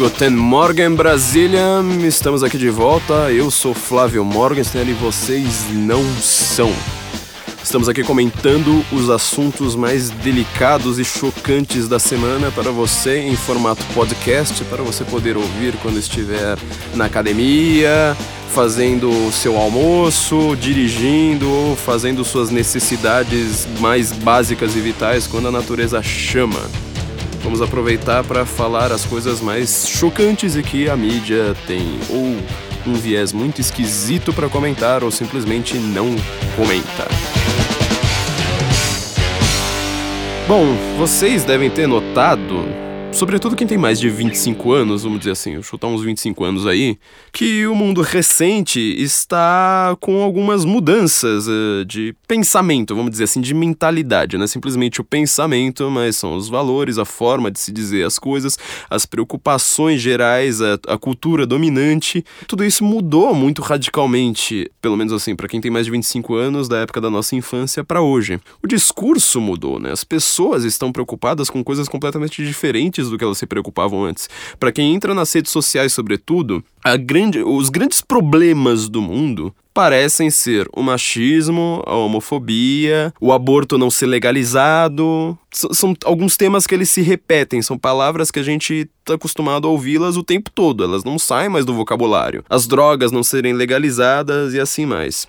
Guten Morgen Brasília, estamos aqui de volta. Eu sou Flávio Morgenstern e vocês não são. Estamos aqui comentando os assuntos mais delicados e chocantes da semana para você em formato podcast, para você poder ouvir quando estiver na academia, fazendo seu almoço, dirigindo, fazendo suas necessidades mais básicas e vitais quando a natureza chama. Vamos aproveitar para falar as coisas mais chocantes e que a mídia tem ou um viés muito esquisito para comentar ou simplesmente não comenta. Bom, vocês devem ter notado sobretudo quem tem mais de 25 anos, vamos dizer assim, chutar uns 25 anos aí, que o mundo recente está com algumas mudanças uh, de pensamento, vamos dizer assim, de mentalidade. Não é simplesmente o pensamento, mas são os valores, a forma de se dizer as coisas, as preocupações gerais, a, a cultura dominante. Tudo isso mudou muito radicalmente, pelo menos assim, para quem tem mais de 25 anos, da época da nossa infância para hoje. O discurso mudou, né? As pessoas estão preocupadas com coisas completamente diferentes do que elas se preocupavam antes. Para quem entra nas redes sociais, sobretudo, grande, os grandes problemas do mundo parecem ser o machismo, a homofobia, o aborto não ser legalizado. S são alguns temas que eles se repetem, são palavras que a gente está acostumado a ouvi-las o tempo todo, elas não saem mais do vocabulário. As drogas não serem legalizadas e assim mais.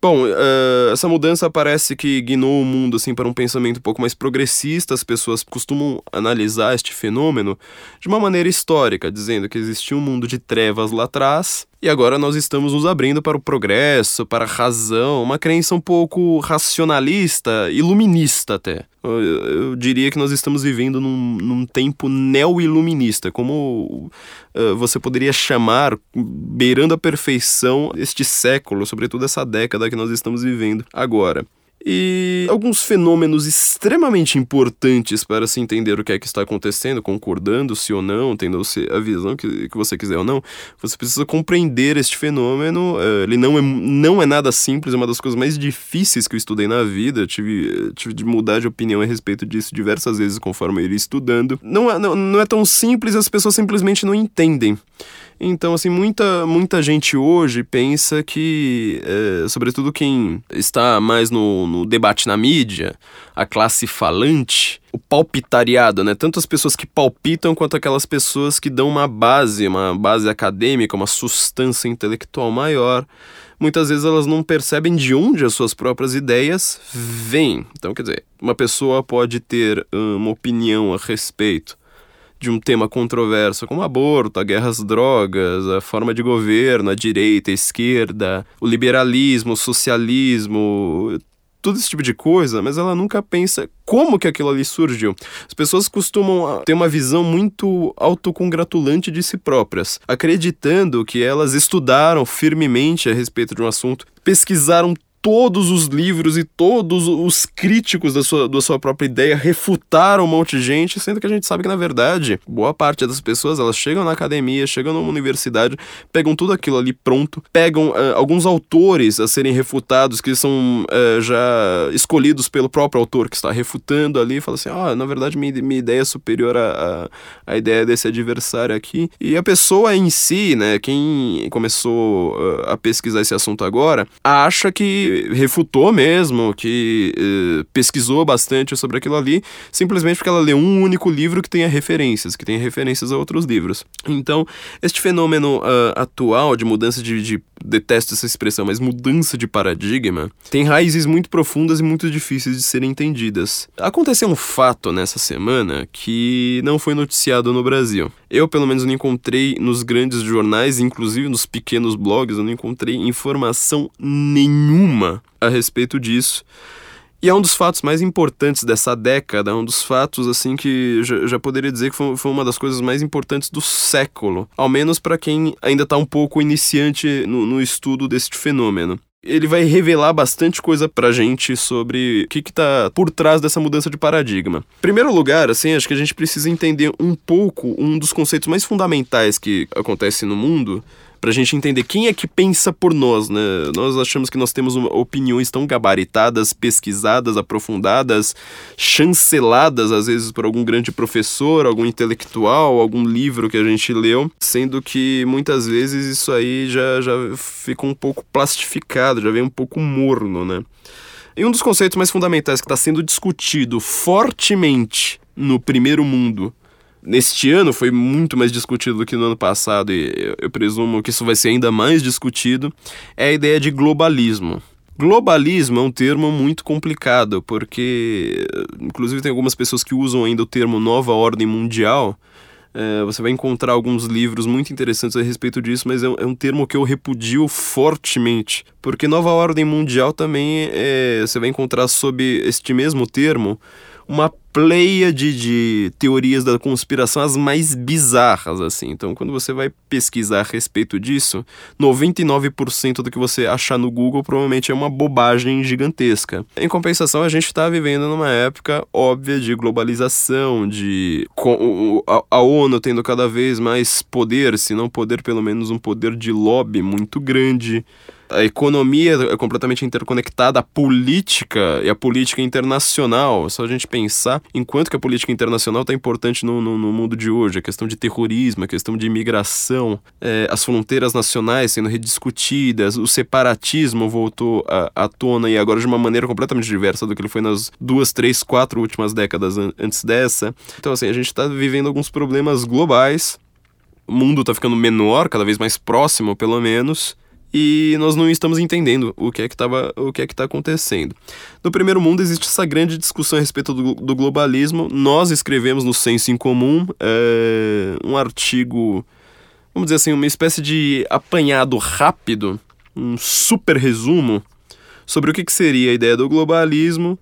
Bom, uh, essa mudança parece que guinou o mundo assim para um pensamento um pouco mais progressista. As pessoas costumam analisar este fenômeno de uma maneira histórica, dizendo que existia um mundo de trevas lá atrás e agora nós estamos nos abrindo para o progresso, para a razão, uma crença um pouco racionalista, iluminista até. Eu, eu diria que nós estamos vivendo num, num tempo neo-iluminista, como uh, você poderia chamar, beirando a perfeição, este século, sobretudo essa década que nós estamos vivendo agora e alguns fenômenos extremamente importantes para se entender o que é que está acontecendo, concordando-se ou não, tendo a visão que, que você quiser ou não, você precisa compreender este fenômeno. Uh, ele não é, não é nada simples, é uma das coisas mais difíceis que eu estudei na vida. Tive, tive de mudar de opinião a respeito disso diversas vezes conforme eu ia estudando. Não é, não, não é tão simples, as pessoas simplesmente não entendem. Então, assim, muita, muita gente hoje pensa que, é, sobretudo quem está mais no, no debate na mídia, a classe falante, o palpitariado, né? Tanto as pessoas que palpitam quanto aquelas pessoas que dão uma base, uma base acadêmica, uma substância intelectual maior. Muitas vezes elas não percebem de onde as suas próprias ideias vêm. Então, quer dizer, uma pessoa pode ter uma opinião a respeito de um tema controverso como aborto, a guerra às drogas, a forma de governo, a direita, a esquerda, o liberalismo, o socialismo, todo esse tipo de coisa, mas ela nunca pensa como que aquilo ali surgiu. As pessoas costumam ah, ter uma visão muito autocongratulante de si próprias, acreditando que elas estudaram firmemente a respeito de um assunto, pesquisaram todos os livros e todos os críticos da sua, da sua própria ideia refutaram um monte de gente, sendo que a gente sabe que, na verdade, boa parte das pessoas, elas chegam na academia, chegam numa universidade, pegam tudo aquilo ali pronto, pegam uh, alguns autores a serem refutados, que são uh, já escolhidos pelo próprio autor que está refutando ali, e fala assim, ah, na verdade, minha, minha ideia é superior à, ideia desse adversário aqui. E a pessoa em si, né, quem começou uh, a pesquisar esse assunto agora, acha que refutou mesmo, que uh, pesquisou bastante sobre aquilo ali, simplesmente porque ela leu um único livro que tenha referências, que tenha referências a outros livros. Então, este fenômeno uh, atual de mudança de, de, detesto essa expressão, mas mudança de paradigma, tem raízes muito profundas e muito difíceis de serem entendidas. Aconteceu um fato nessa semana que não foi noticiado no Brasil. Eu, pelo menos, não encontrei nos grandes jornais, inclusive nos pequenos blogs, eu não encontrei informação nenhuma a respeito disso. E é um dos fatos mais importantes dessa década, um dos fatos assim que já, já poderia dizer que foi, foi, uma das coisas mais importantes do século, ao menos para quem ainda está um pouco iniciante no, no estudo deste fenômeno ele vai revelar bastante coisa pra gente sobre o que que tá por trás dessa mudança de paradigma. Em primeiro lugar, assim, acho que a gente precisa entender um pouco um dos conceitos mais fundamentais que acontece no mundo, Pra gente entender quem é que pensa por nós, né? Nós achamos que nós temos opiniões tão gabaritadas, pesquisadas, aprofundadas, chanceladas às vezes por algum grande professor, algum intelectual, algum livro que a gente leu, sendo que muitas vezes isso aí já, já fica um pouco plastificado, já vem um pouco morno, né? E um dos conceitos mais fundamentais que está sendo discutido fortemente no primeiro mundo neste ano foi muito mais discutido do que no ano passado, e eu presumo que isso vai ser ainda mais discutido, é a ideia de globalismo. Globalismo é um termo muito complicado, porque, inclusive, tem algumas pessoas que usam ainda o termo nova ordem mundial. É, você vai encontrar alguns livros muito interessantes a respeito disso, mas é um, é um termo que eu repudio fortemente, porque nova ordem mundial também é, você vai encontrar sob este mesmo termo uma pleia de, de teorias da conspiração as mais bizarras, assim. Então, quando você vai pesquisar a respeito disso, 99% do que você achar no Google provavelmente é uma bobagem gigantesca. Em compensação, a gente está vivendo numa época óbvia de globalização, de a ONU tendo cada vez mais poder, se não poder, pelo menos um poder de lobby muito grande a economia é completamente interconectada, a política e a política internacional. Só a gente pensar enquanto que a política internacional está importante no, no, no, mundo de hoje, a questão de terrorismo, a questão de imigração, é, as fronteiras nacionais sendo rediscutidas, o separatismo voltou à, à tona e agora de uma maneira completamente diversa do que ele foi nas duas, três, quatro últimas décadas an antes dessa. Então, assim, a gente está vivendo alguns problemas globais. O mundo está ficando menor, cada vez mais próximo, pelo menos e nós não estamos entendendo o que é que tava, o que é que está acontecendo. No primeiro mundo existe essa grande discussão a respeito do, do globalismo. Nós escrevemos no Senso em Comum é, um artigo, vamos dizer assim, uma espécie de apanhado rápido, um super resumo sobre o que, que seria a ideia do globalismo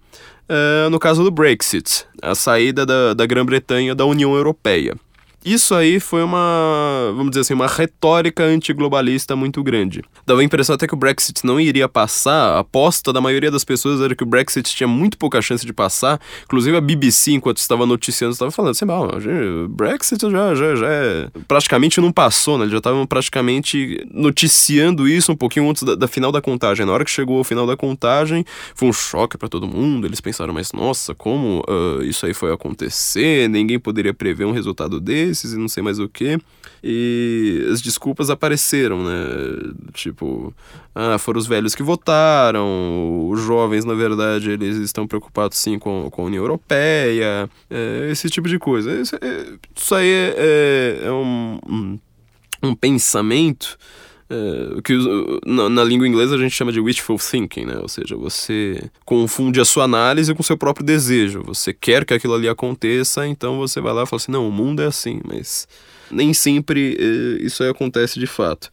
é, no caso do Brexit, a saída da, da Grã-Bretanha da União Europeia. Isso aí foi uma, vamos dizer assim, uma retórica antiglobalista muito grande. Dava a impressão até que o Brexit não iria passar. A aposta da maioria das pessoas era que o Brexit tinha muito pouca chance de passar. Inclusive a BBC, enquanto estava noticiando, estava falando assim, o Brexit já, já, já é... praticamente não passou, né? Eles já estavam praticamente noticiando isso um pouquinho antes da, da, final da contagem. Na hora que chegou o final da contagem, foi um choque para todo mundo. Eles pensaram, mas nossa, como uh, isso aí foi acontecer? Ninguém poderia prever um resultado desse e não sei mais o que. E as desculpas apareceram, né? Tipo, ah, foram os velhos que votaram, os jovens, na verdade, eles estão preocupados sim com, com a União Europeia, é, esse tipo de coisa. Isso, é, isso aí é, é, é um, um, um pensamento é, que na, na, língua inglesa a gente chama de wishful thinking, né? Ou seja, você confunde a sua análise com o seu próprio desejo. Você quer que aquilo ali aconteça, então você vai lá e fala assim: não, o mundo é assim, mas nem sempre eh, isso acontece de fato.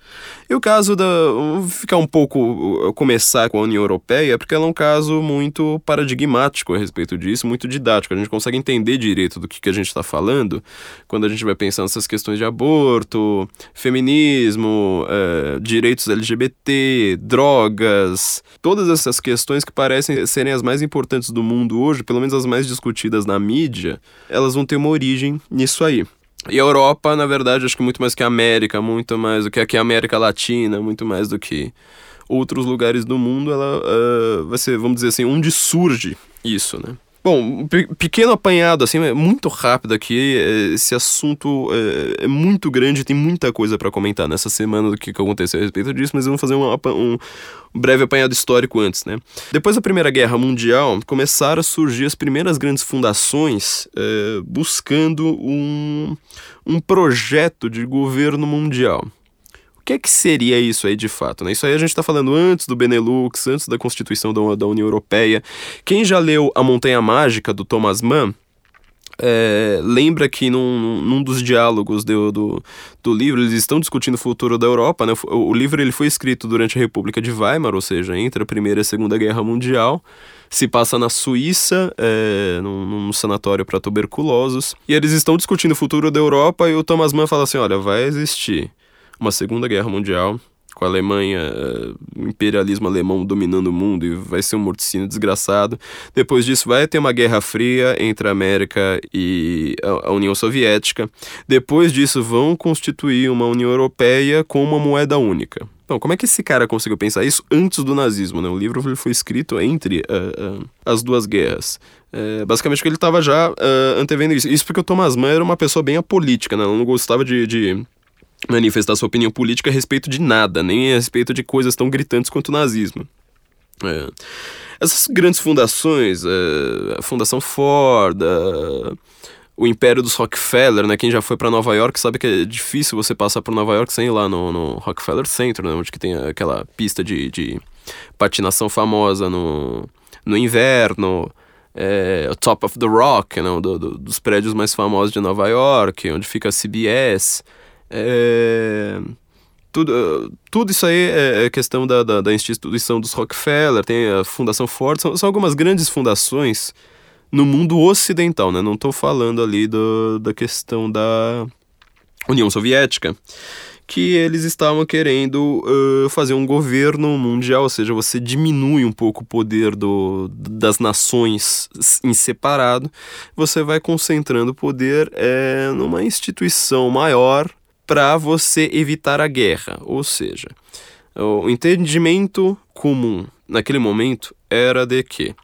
E o caso da. Vou ficar um pouco. começar com a União Europeia, porque ela é um caso muito paradigmático a respeito disso, muito didático. A gente consegue entender direito do que, que a gente está falando quando a gente vai pensar nessas questões de aborto, feminismo, eh, direitos LGBT, drogas, todas essas questões que parecem serem as mais importantes do mundo hoje, pelo menos as mais discutidas na mídia, elas vão ter uma origem nisso aí. E a Europa, na verdade, acho que muito mais que a América, muito mais do que aqui a América Latina, muito mais do que outros lugares do mundo, ela uh, vai ser, vamos dizer assim, onde surge isso, né? Bom, pequeno apanhado, assim, muito rápido aqui. É, esse assunto é, é muito grande, tem muita coisa para comentar nessa semana do que aconteceu a respeito disso, mas vamos fazer um, um, breve apanhado histórico antes, né? Depois da Primeira Guerra Mundial, começaram a surgir as primeiras grandes fundações é, buscando um, um projeto de governo mundial. O que é que seria isso aí de fato? Né? Isso aí a gente está falando antes do Benelux, antes da constituição da, União Europeia. Quem já leu A Montanha Mágica, do Thomas Mann, é, lembra que num, num dos diálogos do, do, do, livro eles estão discutindo o futuro da Europa. Né? O, o, livro ele foi escrito durante a República de Weimar, ou seja, entre a Primeira e a Segunda Guerra Mundial. Se passa na Suíça, é, num, num sanatório para tuberculosos. E eles estão discutindo o futuro da Europa e o Thomas Mann fala assim: olha, vai existir uma Segunda Guerra Mundial com a Alemanha, o imperialismo alemão dominando o mundo e vai ser um morticínio desgraçado. Depois disso vai ter uma guerra fria entre a América e a, União Soviética. Depois disso vão constituir uma União Europeia com uma moeda única. Então, como é que esse cara conseguiu pensar isso antes do nazismo? Né? O livro foi escrito entre uh, uh, as duas guerras. É, basicamente porque ele estava já uh, antevendo isso. Isso porque o Thomas Mann era uma pessoa bem apolítica, né? Ele não gostava de, de manifestar sua opinião política a respeito de nada, nem a respeito de coisas tão gritantes quanto o nazismo. É. Essas grandes fundações, é, a Fundação Ford, a, o Império dos Rockefeller, né? Quem já foi para Nova York sabe que é difícil você passar por Nova York sem ir lá no, no Rockefeller Center, né? Onde que tem aquela pista de, de patinação famosa no, no inverno. É, o Top of the Rock, né? Do, do, dos prédios mais famosos de Nova York, onde fica a CBS. É, tudo, tudo isso aí é, é questão da, da, da, instituição dos Rockefeller, tem a Fundação Ford, são, são algumas grandes fundações no mundo ocidental, né? Não estou falando ali do, da questão da União Soviética, que eles estavam querendo uh, fazer um governo mundial, ou seja, você diminui um pouco o poder do, das nações em separado, você vai concentrando o poder é, numa instituição maior para você evitar a guerra, ou seja, o entendimento comum naquele momento era de que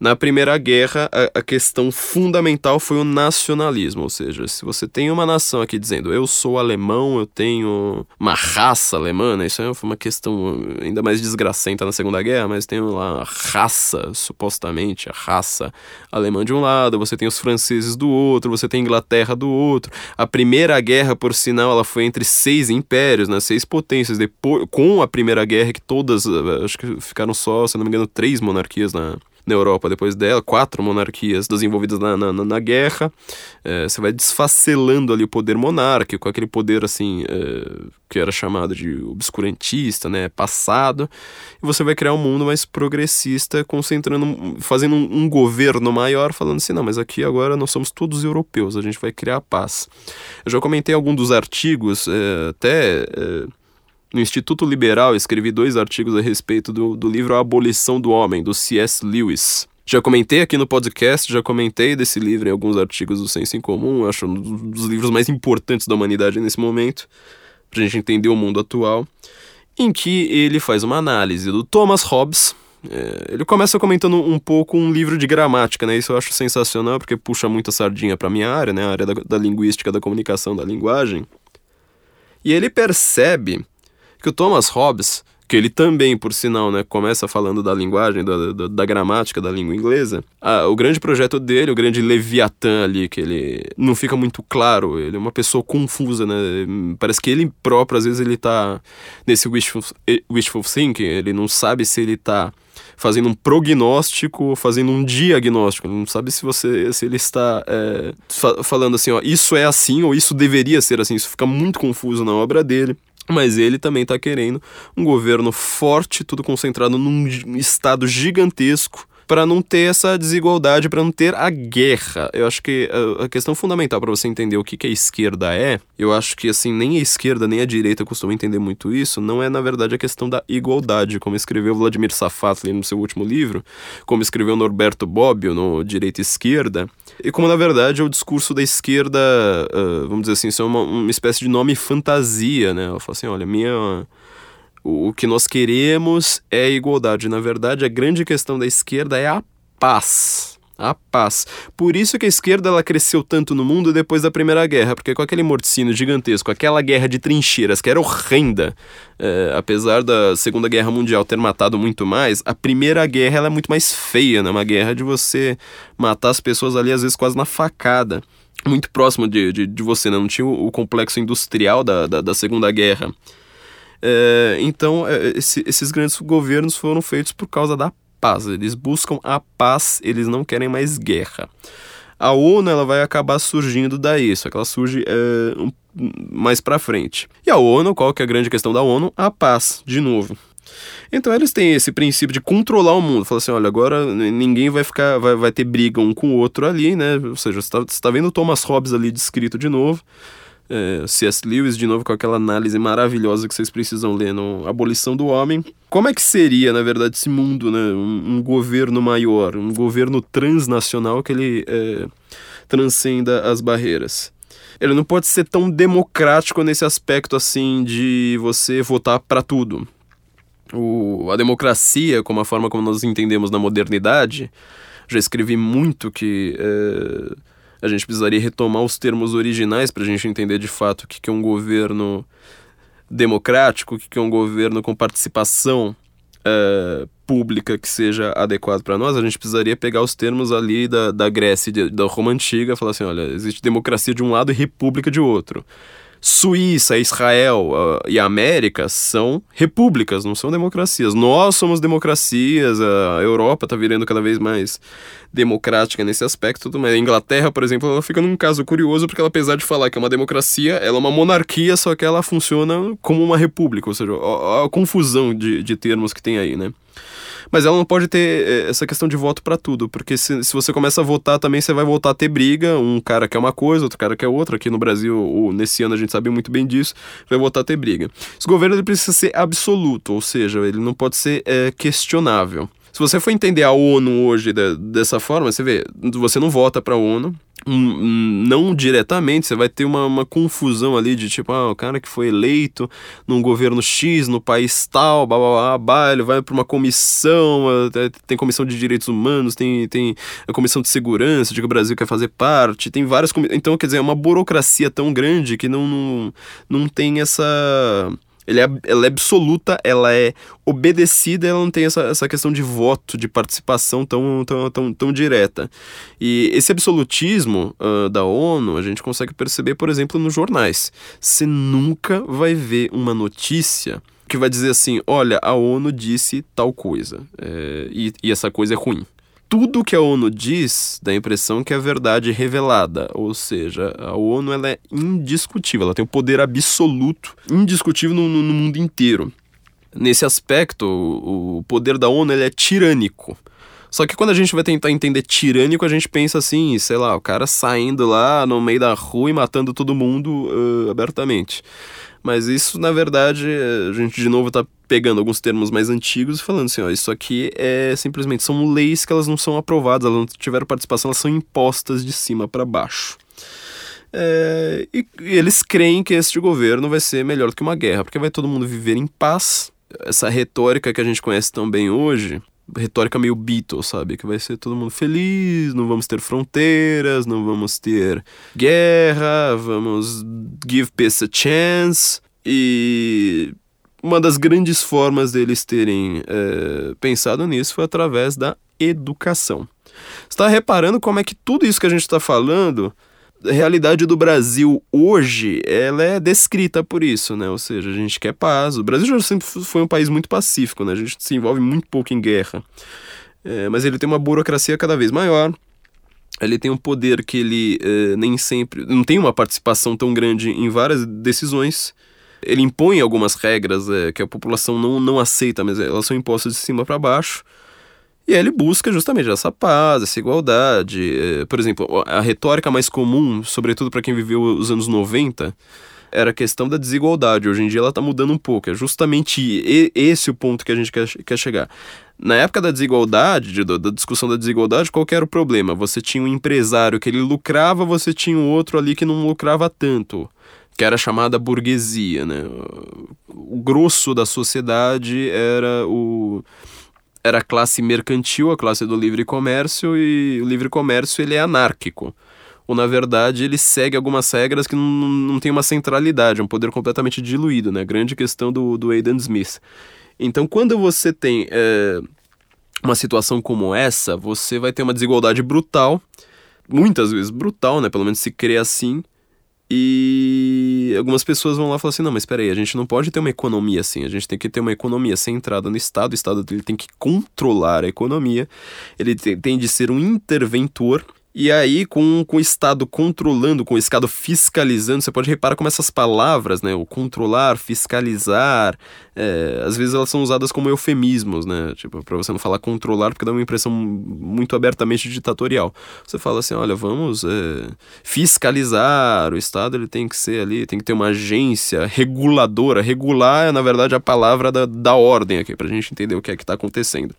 na Primeira Guerra, a, a, questão fundamental foi o nacionalismo, ou seja, se você tem uma nação aqui dizendo eu sou alemão, eu tenho uma raça alemã, né? isso foi uma questão ainda mais desgracenta na Segunda Guerra, mas tem lá a raça, supostamente, a raça alemã de um lado, você tem os franceses do outro, você tem a Inglaterra do outro. A Primeira Guerra, por sinal, ela foi entre seis impérios, né? seis potências. Depois, com a Primeira Guerra, que todas, acho que ficaram só, se não me engano, três monarquias na na Europa depois dela, quatro monarquias desenvolvidas na, na, na guerra. É, você vai desfacelando ali o poder monárquico, aquele poder assim é, que era chamado de obscurantista, né, passado. E você vai criar um mundo mais progressista, concentrando, fazendo um, um governo maior, falando assim, não, mas aqui agora nós somos todos europeus, a gente vai criar a paz. Eu já comentei algum dos artigos, é, até é, no Instituto Liberal, escrevi dois artigos a respeito do, do livro A Abolição do Homem, do C.S. Lewis. Já comentei aqui no podcast, já comentei desse livro em alguns artigos do Senso em Comum, acho um dos livros mais importantes da humanidade nesse momento, para a gente entender o mundo atual, em que ele faz uma análise do Thomas Hobbes. É, ele começa comentando um pouco um livro de gramática, né? Isso eu acho sensacional, porque puxa muita sardinha para minha área, né? A área da, da linguística, da comunicação, da linguagem. E ele percebe que o Thomas Hobbes, que ele também, por sinal, né, começa falando da linguagem, da, da, da gramática da língua inglesa, ah, o grande projeto dele, o grande Leviatã ali, que ele não fica muito claro, ele é uma pessoa confusa, né, parece que ele próprio, às vezes, ele tá nesse wishful, wishful thinking, ele não sabe se ele tá fazendo um prognóstico ou fazendo um diagnóstico. Não sabe se você se ele está é, fa falando assim, ó, isso é assim ou isso deveria ser assim. Isso fica muito confuso na obra dele. Mas ele também está querendo um governo forte, tudo concentrado num estado gigantesco para não ter essa desigualdade, para não ter a guerra. Eu acho que a, questão fundamental para você entender o que, que a esquerda é, eu acho que assim, nem a esquerda nem a direita costumam entender muito isso, não é na verdade a questão da igualdade, como escreveu Vladimir Safatli no seu último livro, como escreveu Norberto Bobbio no Direita e Esquerda, e como na verdade o discurso da esquerda, uh, vamos dizer assim, isso é uma, uma espécie de nome fantasia, né? Ela fala assim, olha, minha o que nós queremos é igualdade. Na verdade, a grande questão da esquerda é a paz. A paz. Por isso que a esquerda ela cresceu tanto no mundo depois da Primeira Guerra, porque com aquele morticínio gigantesco, aquela guerra de trincheiras que era horrenda, é, apesar da Segunda Guerra Mundial ter matado muito mais, a Primeira Guerra ela é muito mais feia, né? Uma guerra de você matar as pessoas ali, às vezes quase na facada. Muito próximo de, de, de você, né? Não tinha o, o complexo industrial da, da, da Segunda Guerra. É, então, é, esse, esses grandes governos foram feitos por causa da paz. Eles buscam a paz, eles não querem mais guerra. A ONU ela vai acabar surgindo daí, só que ela surge é, um, mais para frente. E a ONU, qual que é a grande questão da ONU? A paz, de novo. Então eles têm esse princípio de controlar o mundo. Fala assim, olha, agora ninguém vai ficar, vai, vai ter briga um com o outro ali, né? Ou seja, você está tá vendo o Thomas Hobbes ali descrito de novo. É, C.S. Lewis, de novo com aquela análise maravilhosa que vocês precisam ler no Abolição do Homem. Como é que seria, na verdade, esse mundo, né? Um, um governo maior, um governo transnacional que ele é, transcenda as barreiras. Ele não pode ser tão democrático nesse aspecto assim de você votar para tudo. O, a democracia, como a forma como nós entendemos na modernidade, já escrevi muito que é, a gente precisaria retomar os termos originais para a gente entender de fato o que, que é um governo democrático, o que, que é um governo com participação é, pública que seja adequado para nós, a gente precisaria pegar os termos ali da, da Grécia da Roma Antiga falar assim: olha, existe democracia de um lado e república de outro. Suíça, Israel uh, e América são repúblicas, não são democracias. Nós somos democracias, a Europa está virando cada vez mais democrática nesse aspecto. Mas a Inglaterra, por exemplo, ela fica num caso curioso porque ela, apesar de falar que é uma democracia, ela é uma monarquia, só que ela funciona como uma república, ou seja, a, a confusão de, de termos que tem aí, né? Mas ela não pode ter eh, essa questão de voto para tudo, porque se, se você começa a votar também, você vai voltar a ter briga. Um cara quer uma coisa, outro cara quer outra. Aqui no Brasil, ou nesse ano a gente sabe muito bem disso, vai voltar a ter briga. Esse governo ele precisa ser absoluto, ou seja, ele não pode ser é, questionável. Se você for entender a ONU hoje de, dessa forma, você vê, você não vota para a ONU, um, não diretamente, você vai ter uma, uma, confusão ali de tipo, ah, o cara que foi eleito num governo X, no país tal, blá blá blá, blá ele vai para uma comissão, tem comissão de direitos humanos, tem, tem a comissão de segurança, de que o Brasil quer fazer parte, tem várias. Então, quer dizer, é uma burocracia tão grande que não, não, não tem essa ele é, ela é absoluta, ela é obedecida, ela não tem essa, essa questão de voto, de participação tão, tão, tão, tão direta. E esse absolutismo uh, da ONU a gente consegue perceber, por exemplo, nos jornais. Você nunca vai ver uma notícia que vai dizer assim: olha, a ONU disse tal coisa, é, e, e essa coisa é ruim tudo que a ONU diz dá a impressão que é verdade revelada, ou seja, a ONU ela é indiscutível, ela tem o um poder absoluto, indiscutível no, no, mundo inteiro. Nesse aspecto, o, poder da ONU ele é tirânico. Só que quando a gente vai tentar entender tirânico, a gente pensa assim, sei lá, o cara saindo lá no meio da rua e matando todo mundo uh, abertamente. Mas isso, na verdade, a gente de novo está pegando alguns termos mais antigos e falando assim, ó, isso aqui é simplesmente são leis que elas não são aprovadas, elas não tiveram participação, elas são impostas de cima para baixo. É, e, e eles creem que este governo vai ser melhor do que uma guerra, porque vai todo mundo viver em paz. Essa retórica que a gente conhece tão bem hoje, retórica meio Beatles, sabe? Que vai ser todo mundo feliz, não vamos ter fronteiras, não vamos ter guerra, vamos give peace a chance. E uma das grandes formas deles terem é, pensado nisso foi através da educação. Está reparando como é que tudo isso que a gente está falando realidade do Brasil hoje, ela é descrita por isso, né? Ou seja, a gente quer paz. O Brasil já sempre foi um país muito pacífico, né? A gente se envolve muito pouco em guerra. É, mas ele tem uma burocracia cada vez maior. Ele tem um poder que ele é, nem sempre. não tem uma participação tão grande em várias decisões. Ele impõe algumas regras é, que a população não, não aceita, mas elas são impostas de cima para baixo. E ele busca justamente essa paz, essa igualdade. É, por exemplo, a retórica mais comum, sobretudo para quem viveu os anos 90, era a questão da desigualdade. Hoje em dia ela está mudando um pouco. É justamente esse o ponto que a gente quer, quer chegar. Na época da desigualdade, de, da discussão da desigualdade, qual era o problema? Você tinha um empresário que ele lucrava, você tinha um outro ali que não lucrava tanto que era chamada burguesia, né? O grosso da sociedade era o era a classe mercantil, a classe do livre comércio, e o livre comércio ele é anárquico. Ou, na verdade, ele segue algumas regras que não, não tem uma centralidade, é um poder completamente diluído, né? Grande questão do, do Aidan Smith. Então, quando você tem é, uma situação como essa, você vai ter uma desigualdade brutal, muitas vezes brutal, né? Pelo menos se crê assim, e algumas pessoas vão lá e falam assim: não, mas espera aí, a gente não pode ter uma economia assim, a gente tem que ter uma economia centrada no Estado, o Estado ele tem que controlar a economia, ele tem de ser um interventor E aí, com, com o Estado controlando, com o Estado fiscalizando, você pode reparar como essas palavras, né? O controlar, fiscalizar, é, às vezes elas são usadas como eufemismos, né? Tipo, pra você não falar controlar, porque dá uma impressão muito abertamente ditatorial. Você fala assim, olha, vamos é, fiscalizar, o Estado ele tem que ser ali, tem que ter uma agência reguladora. Regular é, na verdade, a palavra da, da ordem aqui, pra gente entender o que é que tá acontecendo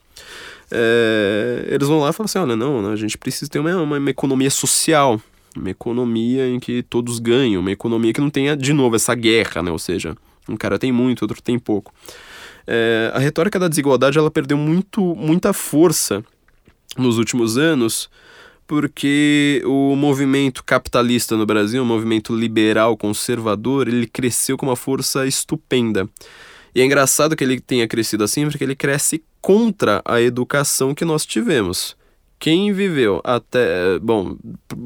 é, eles vão lá e falam assim, olha, não, a gente precisa ter uma, uma, uma, economia social, uma economia em que todos ganham, uma economia que não tenha, de novo, essa guerra, né, ou seja, um cara tem muito, outro tem pouco. É, a retórica da desigualdade, ela perdeu muito, muita força nos últimos anos, porque o movimento capitalista no Brasil, o movimento liberal conservador, ele cresceu com uma força estupenda. E é engraçado que ele tenha crescido assim, porque ele cresce contra a educação que nós tivemos. Quem viveu até, bom,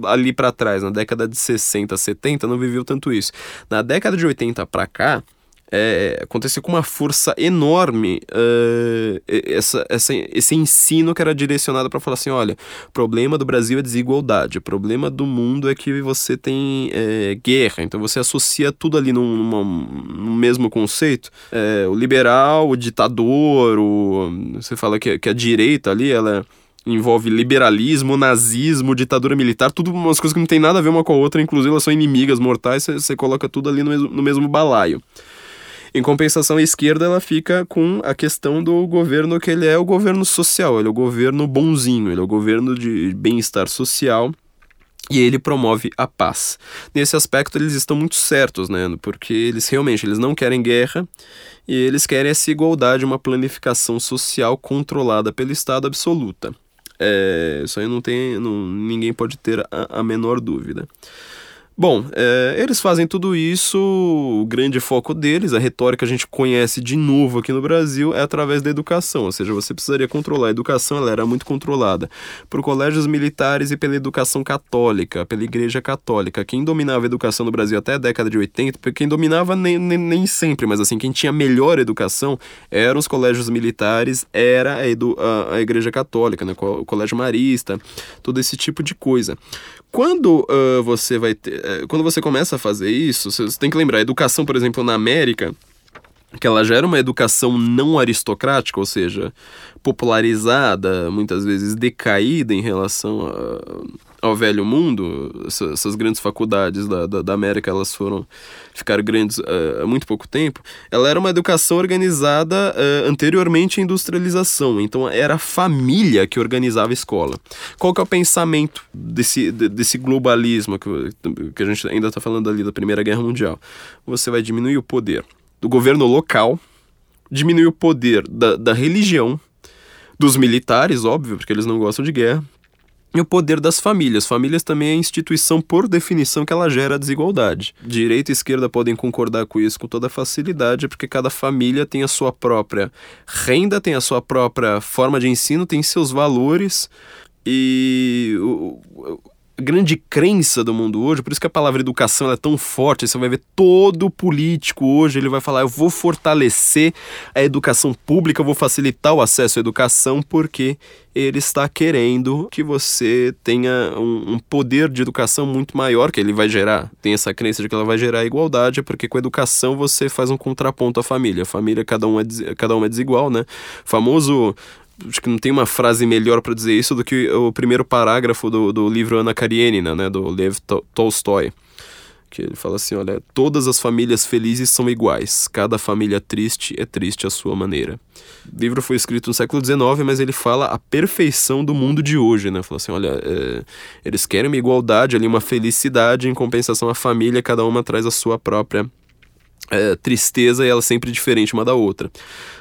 ali para trás, na década de 60, 70, não viveu tanto isso. Na década de 80 para cá, é, aconteceu com uma força enorme uh, essa, essa, esse ensino que era direcionado para falar assim: olha, o problema do Brasil é desigualdade, o problema do mundo é que você tem é, guerra, então você associa tudo ali num, numa, num mesmo conceito. É, o liberal, o ditador, o, você fala que, que a direita ali, ela envolve liberalismo, nazismo, ditadura militar, tudo umas coisas que não tem nada a ver uma com a outra, inclusive elas são inimigas mortais, você coloca tudo ali no mesmo, no mesmo balaio. Em compensação, a esquerda ela fica com a questão do governo que ele é o governo social, ele é o governo bonzinho, ele é o governo de bem-estar social e ele promove a paz. Nesse aspecto eles estão muito certos, né? Porque eles realmente eles não querem guerra e eles querem essa igualdade, uma planificação social controlada pelo Estado absoluta. É, isso aí não tem, não, ninguém pode ter a, a menor dúvida. Bom, é, eles fazem tudo isso, o grande foco deles, a retórica que a gente conhece de novo aqui no Brasil, é através da educação, ou seja, você precisaria controlar a educação, ela era muito controlada por colégios militares e pela educação católica, pela igreja católica. Quem dominava a educação no Brasil até a década de 80, quem dominava nem, nem, nem sempre, mas assim, quem tinha melhor educação eram os colégios militares, era a, edu, a, a igreja católica, né, o colégio marista, todo esse tipo de coisa. Quando uh, você vai ter, uh, quando você começa a fazer isso, você tem que lembrar, a educação, por exemplo, na América, que ela já era uma educação não aristocrática, ou seja, popularizada, muitas vezes decaída em relação a, ao velho mundo, essas grandes faculdades da, da, da, América, elas foram ficar grandes uh, há muito pouco tempo, ela era uma educação organizada uh, anteriormente à industrialização, então era a família que organizava a escola. Qual que é o pensamento desse, desse globalismo que, que a gente ainda está falando ali da Primeira Guerra Mundial? Você vai diminuir o poder do governo local, diminuir o poder da, da religião, dos militares, óbvio, porque eles não gostam de guerra, e o poder das famílias. Famílias também é a instituição, por definição, que ela gera desigualdade. Direita e esquerda podem concordar com isso com toda facilidade, porque cada família tem a sua própria renda, tem a sua própria forma de ensino, tem seus valores. E o, grande crença do mundo hoje, por isso que a palavra educação é tão forte, você vai ver todo político hoje, ele vai falar, eu vou fortalecer a educação pública, eu vou facilitar o acesso à educação, porque ele está querendo que você tenha um, um, poder de educação muito maior, que ele vai gerar, tem essa crença de que ela vai gerar igualdade, porque com a educação você faz um contraponto à família, a família cada um é, cada um é desigual, né? Famoso acho que não tem uma frase melhor para dizer isso do que o primeiro parágrafo do, do livro Ana Karenina, né, do Lev Tolstói, que ele fala assim, olha, todas as famílias felizes são iguais, cada família triste é triste à sua maneira. O livro foi escrito no século XIX, mas ele fala a perfeição do mundo de hoje, né, fala assim, olha, é, eles querem uma igualdade ali, uma felicidade, em compensação a família, cada uma traz a sua própria é, tristeza e ela sempre diferente uma da outra.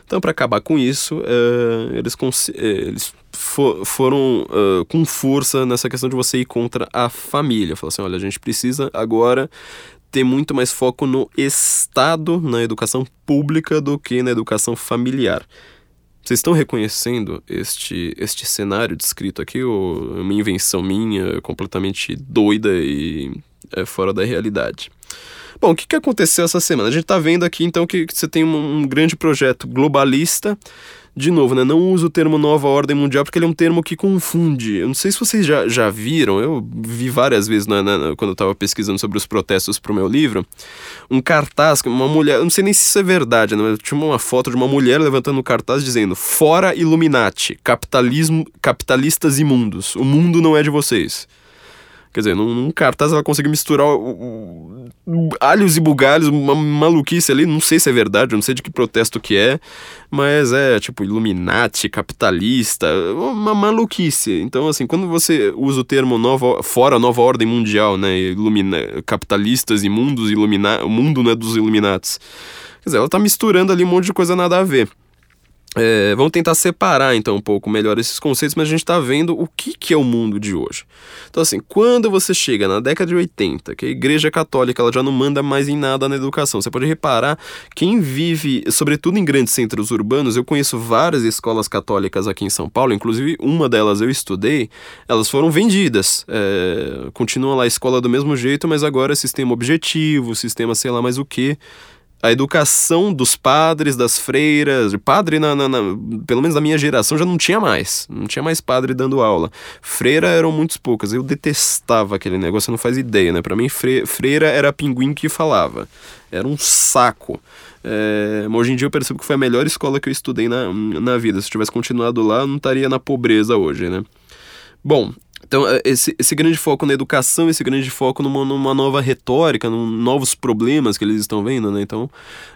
Então, para acabar com isso, é, eles, é, eles for, foram uh, com força nessa questão de você ir contra a família. Falar assim: olha, a gente precisa agora ter muito mais foco no Estado, na educação pública, do que na educação familiar. Vocês estão reconhecendo este, este cenário descrito aqui, ou é uma invenção minha, completamente doida e é, fora da realidade? Bom, o que, que aconteceu essa semana? A gente está vendo aqui então que, você tem um, grande projeto globalista de novo, né, não uso o termo nova ordem mundial porque ele é um termo que confunde. Eu não sei se vocês já, já viram, eu vi várias vezes quando eu estava pesquisando sobre os protestos para o meu livro, um cartaz, uma mulher, eu não sei nem se isso é verdade, né, tinha uma foto de uma mulher levantando um cartaz dizendo fora Illuminati, capitalismo, capitalistas imundos, o mundo não é de vocês. Quer dizer, num, num cartaz ela conseguiu misturar o, o, alhos e bugalhos, uma maluquice ali, não sei se é verdade, não sei de que protesto que é, mas é tipo Illuminati, capitalista, uma maluquice. Então, assim, quando você usa o termo nova, fora nova ordem mundial, né, ilumina, capitalistas e mundos, ilumina, o mundo não é dos Illuminatis. Quer dizer, ela tá misturando ali um monte de coisa nada a ver. É, vamos tentar separar então um pouco melhor esses conceitos, mas a gente está vendo o que, que é o mundo de hoje. Então, assim, quando você chega na década de 80, que a Igreja Católica ela já não manda mais em nada na educação, você pode reparar, quem vive, sobretudo em grandes centros urbanos, eu conheço várias escolas católicas aqui em São Paulo, inclusive uma delas eu estudei, elas foram vendidas. É, continua lá a escola do mesmo jeito, mas agora é sistema objetivo, sistema sei lá mais o que a educação dos padres, das freiras, padre, na, na, na, pelo menos na minha geração, já não tinha mais. Não tinha mais padre dando aula. Freira eram muitos poucas. Eu detestava aquele negócio, não faz ideia, né? Pra mim, fre, freira era pinguim que falava. Era um saco. É, hoje em dia eu percebo que foi a melhor escola que eu estudei na, na vida. Se eu tivesse continuado lá, eu não estaria na pobreza hoje, né? Bom, então, é, esse, esse grande foco na educação, esse grande foco numa, numa nova retórica, num, novos problemas que eles estão vendo, né? Então,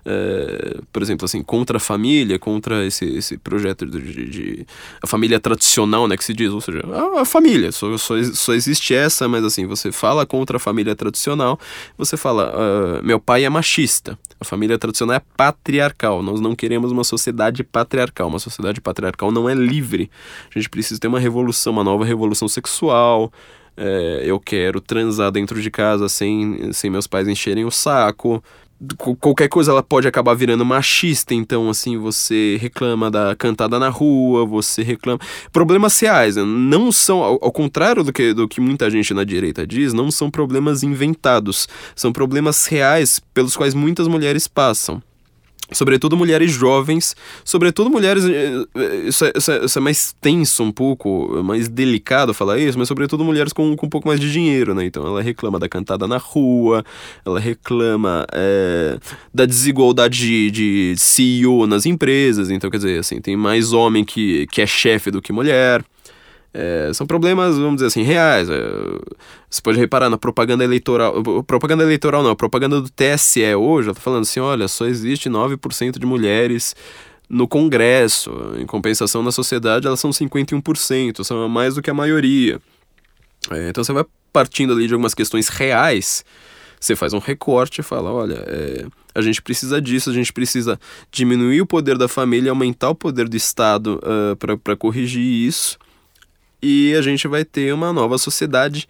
é, por exemplo, assim, contra a família, contra esse, esse projeto de, de, de a família tradicional, né, que se diz, ou seja, a, a família, só, só, só existe essa, mas assim, você fala contra a família tradicional, você fala, uh, meu pai é machista, a família tradicional é patriarcal, nós não queremos uma sociedade patriarcal, uma sociedade patriarcal não é livre, a gente precisa ter uma revolução, uma nova revolução sexual, é, eu quero transar dentro de casa sem, sem meus pais encherem o saco, qualquer coisa ela pode acabar virando machista, então assim, você reclama da cantada na rua, você reclama. Problemas reais, né? não são, ao, ao, contrário do que, do que muita gente na direita diz, não são problemas inventados, são problemas reais pelos quais muitas mulheres passam sobretudo mulheres jovens, sobretudo mulheres. Eh, eh, isso é, isso, é, isso é, mais tenso um pouco, mais delicado falar isso, mas sobretudo mulheres com, com um pouco mais de dinheiro, né? Então ela reclama da cantada na rua, ela reclama é, da desigualdade de, de CEO nas empresas, então quer dizer, assim, tem mais homem que, que é chefe do que mulher. É, são problemas, vamos dizer assim, reais. É, você pode reparar na propaganda eleitoral. Propaganda eleitoral não, propaganda do TSE hoje, ela tá falando assim: olha, só existe 9% de mulheres no Congresso. Em compensação, na sociedade, elas são 51%, são mais do que a maioria. É, então você vai partindo ali de algumas questões reais. Você faz um recorte e fala: olha, é, a gente precisa disso, a gente precisa diminuir o poder da família, aumentar o poder do Estado uh, para corrigir isso e a gente vai ter uma nova sociedade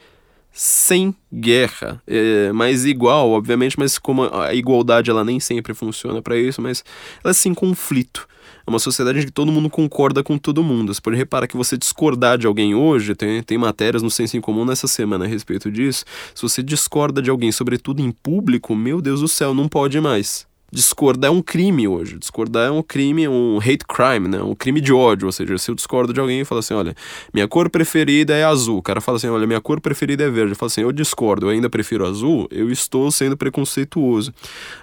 sem guerra, é, mais igual, obviamente, mas como a igualdade ela nem sempre funciona para isso, mas ela é sem conflito. É uma sociedade em que todo mundo concorda com todo mundo. Você pode reparar que você discordar de alguém hoje, tem, tem matérias no Senso em Comum nessa semana a respeito disso. Se você discorda de alguém, sobretudo em público, meu Deus do céu, não pode mais discordar é um crime hoje. Discordar é um crime, um hate crime, né? Um crime de ódio. Ou seja, se eu discordo de alguém e falo assim, olha, minha cor preferida é azul. O cara fala assim, olha, minha cor preferida é verde. Eu falo assim, eu discordo, eu ainda prefiro azul, eu estou sendo preconceituoso.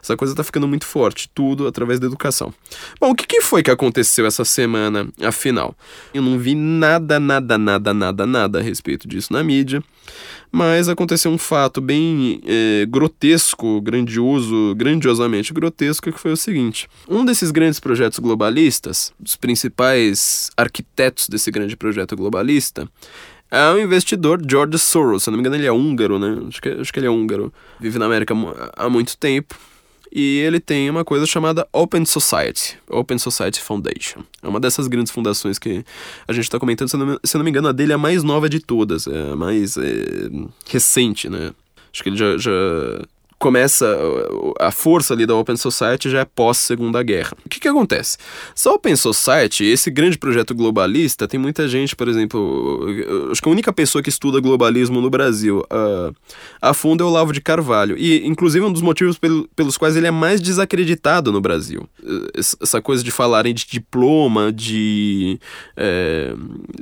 Essa coisa tá ficando muito forte, tudo através da educação. Bom, o que, que foi que aconteceu essa semana, afinal? Eu não vi nada, nada, nada, nada, nada a respeito disso na mídia. Mas aconteceu um fato bem é, grotesco, grandioso, grandiosamente grotesco, que foi o seguinte: um desses grandes projetos globalistas, os principais arquitetos desse grande projeto globalista, é o investidor George Soros. Se não me engano, ele é húngaro, né? Acho que, acho que ele é húngaro. Vive na América há muito tempo e ele tem uma coisa chamada Open Society, Open Society Foundation. É uma dessas grandes fundações que a gente está comentando, se eu, não, se eu não me engano, a dele é a mais nova de todas, é a mais é, recente, né? Acho que ele já, já começa a força ali da Open Society já é pós Segunda Guerra. O que que acontece? Essa Open Society, esse grande projeto globalista, tem muita gente, por exemplo, acho que a única pessoa que estuda globalismo no Brasil uh, a fundo é o Lavo de Carvalho e inclusive um dos motivos pelo, pelos quais ele é mais desacreditado no Brasil. Essa coisa de falarem de diploma, de é,